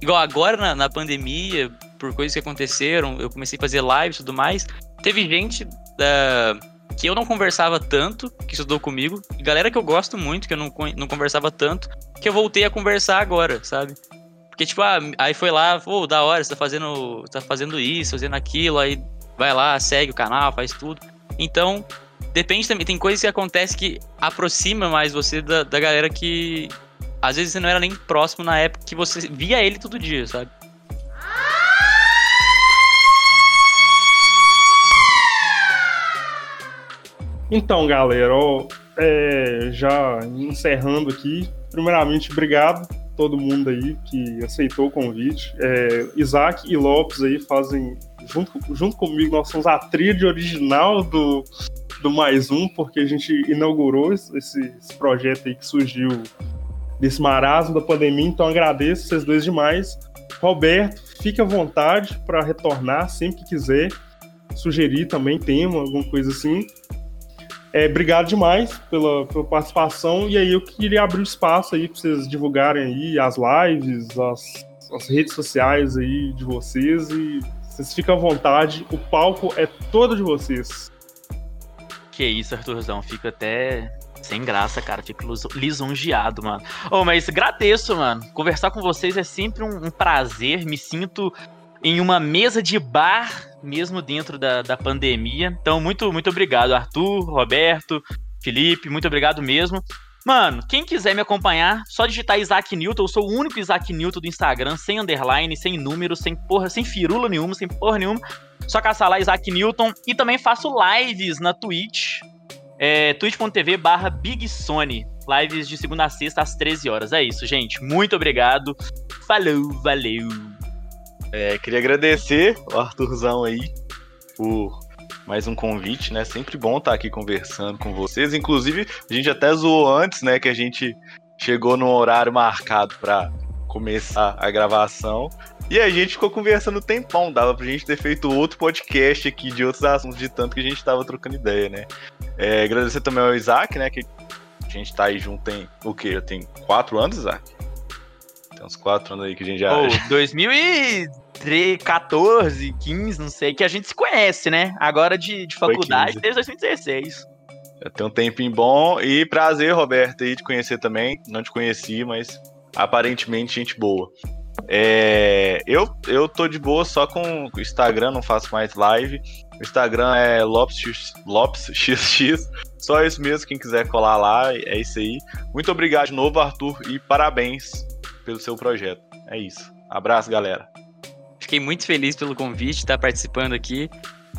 igual agora na, na pandemia, por coisas que aconteceram, eu comecei a fazer live e tudo mais. Teve gente da, que eu não conversava tanto, que estudou comigo, galera que eu gosto muito, que eu não, não conversava tanto, que eu voltei a conversar agora, sabe? Porque, tipo, ah, aí foi lá, pô, da hora, você tá fazendo, tá fazendo isso, fazendo aquilo, aí vai lá, segue o canal, faz tudo. Então, depende também, tem coisas que acontecem que aproxima mais você da, da galera que, às vezes você não era nem próximo na época que você via ele todo dia, sabe? Então, galera, ó, é, já encerrando aqui, primeiramente, obrigado todo mundo aí que aceitou o convite. É, Isaac e Lopes aí fazem, junto, junto comigo, nós somos a trilha original do, do Mais Um, porque a gente inaugurou esse, esse projeto aí que surgiu desse marasmo da pandemia, então agradeço vocês dois demais. Roberto, fique à vontade para retornar sempre que quiser, sugerir também tema, alguma coisa assim. É, obrigado demais pela, pela, participação. E aí eu queria abrir o espaço aí para vocês divulgarem aí as lives, as, as, redes sociais aí de vocês e vocês ficam à vontade. O palco é todo de vocês. Que isso, Arthurzão. Fico até sem graça, cara. Fico lisonjeado, mano. Oh, mas agradeço, mano. Conversar com vocês é sempre um, um prazer. Me sinto em uma mesa de bar, mesmo dentro da, da pandemia. Então, muito, muito obrigado, Arthur, Roberto, Felipe, muito obrigado mesmo. Mano, quem quiser me acompanhar, só digitar Isaac Newton. Eu sou o único Isaac Newton do Instagram, sem underline, sem número, sem porra, sem firula nenhuma, sem porra nenhuma. Só caçar lá Isaac Newton. E também faço lives na Twitch. É, twitch.tv barra. Lives de segunda a sexta às 13 horas. É isso, gente. Muito obrigado. Falou, valeu. É, queria agradecer o Arthurzão aí por mais um convite, né? Sempre bom estar aqui conversando com vocês. Inclusive, a gente até zoou antes, né? Que a gente chegou no horário marcado para começar a gravação. E a gente ficou conversando um tempão. Dava pra gente ter feito outro podcast aqui de outros assuntos, de tanto que a gente tava trocando ideia, né? É, agradecer também ao Isaac, né? Que a gente tá aí junto tem o quê? Tem quatro anos, Isaac? Tem uns quatro anos aí que a gente já. Oh, 2014, 15, não sei, que a gente se conhece, né? Agora de, de faculdade desde 2016. Já tem um tempinho bom e prazer, Roberto, aí te conhecer também. Não te conheci, mas aparentemente gente boa. É, eu, eu tô de boa só com o Instagram, não faço mais live. O Instagram é LopesXX, LopesXX. Só isso mesmo, quem quiser colar lá, é isso aí. Muito obrigado de novo, Arthur, e parabéns pelo seu projeto. É isso. Abraço, galera. Fiquei muito feliz pelo convite, estar tá participando aqui.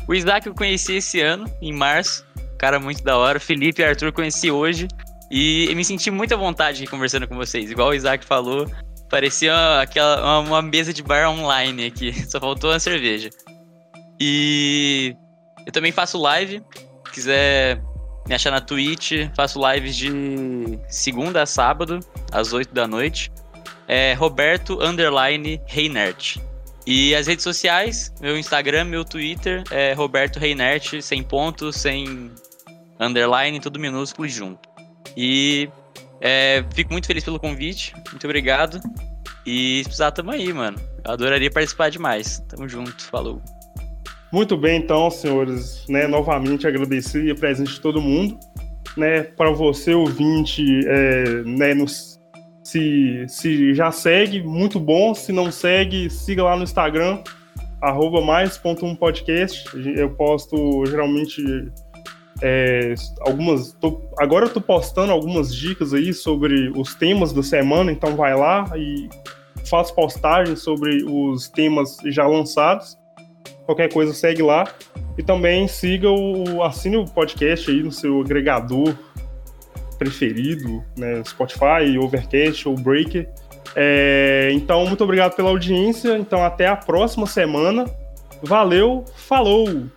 O Isaac eu conheci esse ano, em março. Cara muito da hora. Felipe e Arthur conheci hoje. E me senti muito à vontade conversando com vocês. Igual o Isaac falou, parecia aquela, uma, uma mesa de bar online aqui. Só faltou a cerveja. E eu também faço live. Se quiser me achar na Twitch, faço lives de segunda a sábado, às 8 da noite é Roberto Underline Reinert. E as redes sociais, meu Instagram, meu Twitter é Roberto Reinert, sem pontos, sem underline, tudo minúsculo junto. E é, fico muito feliz pelo convite, muito obrigado. E se precisar, tamo aí, mano. Eu adoraria participar demais. Tamo junto, falou. Muito bem, então, senhores, né, novamente agradecer a presença de todo mundo, né, para você ouvinte, é, né, nos se, se já segue, muito bom. Se não segue, siga lá no Instagram, arroba mais.1 podcast. Eu posto geralmente é, algumas. Tô, agora eu tô postando algumas dicas aí sobre os temas da semana, então vai lá e faço postagens sobre os temas já lançados. Qualquer coisa segue lá. E também siga o. assine o podcast aí no seu agregador preferido, né? Spotify, Overcast ou Breaker. É, então, muito obrigado pela audiência. Então, até a próxima semana. Valeu, falou!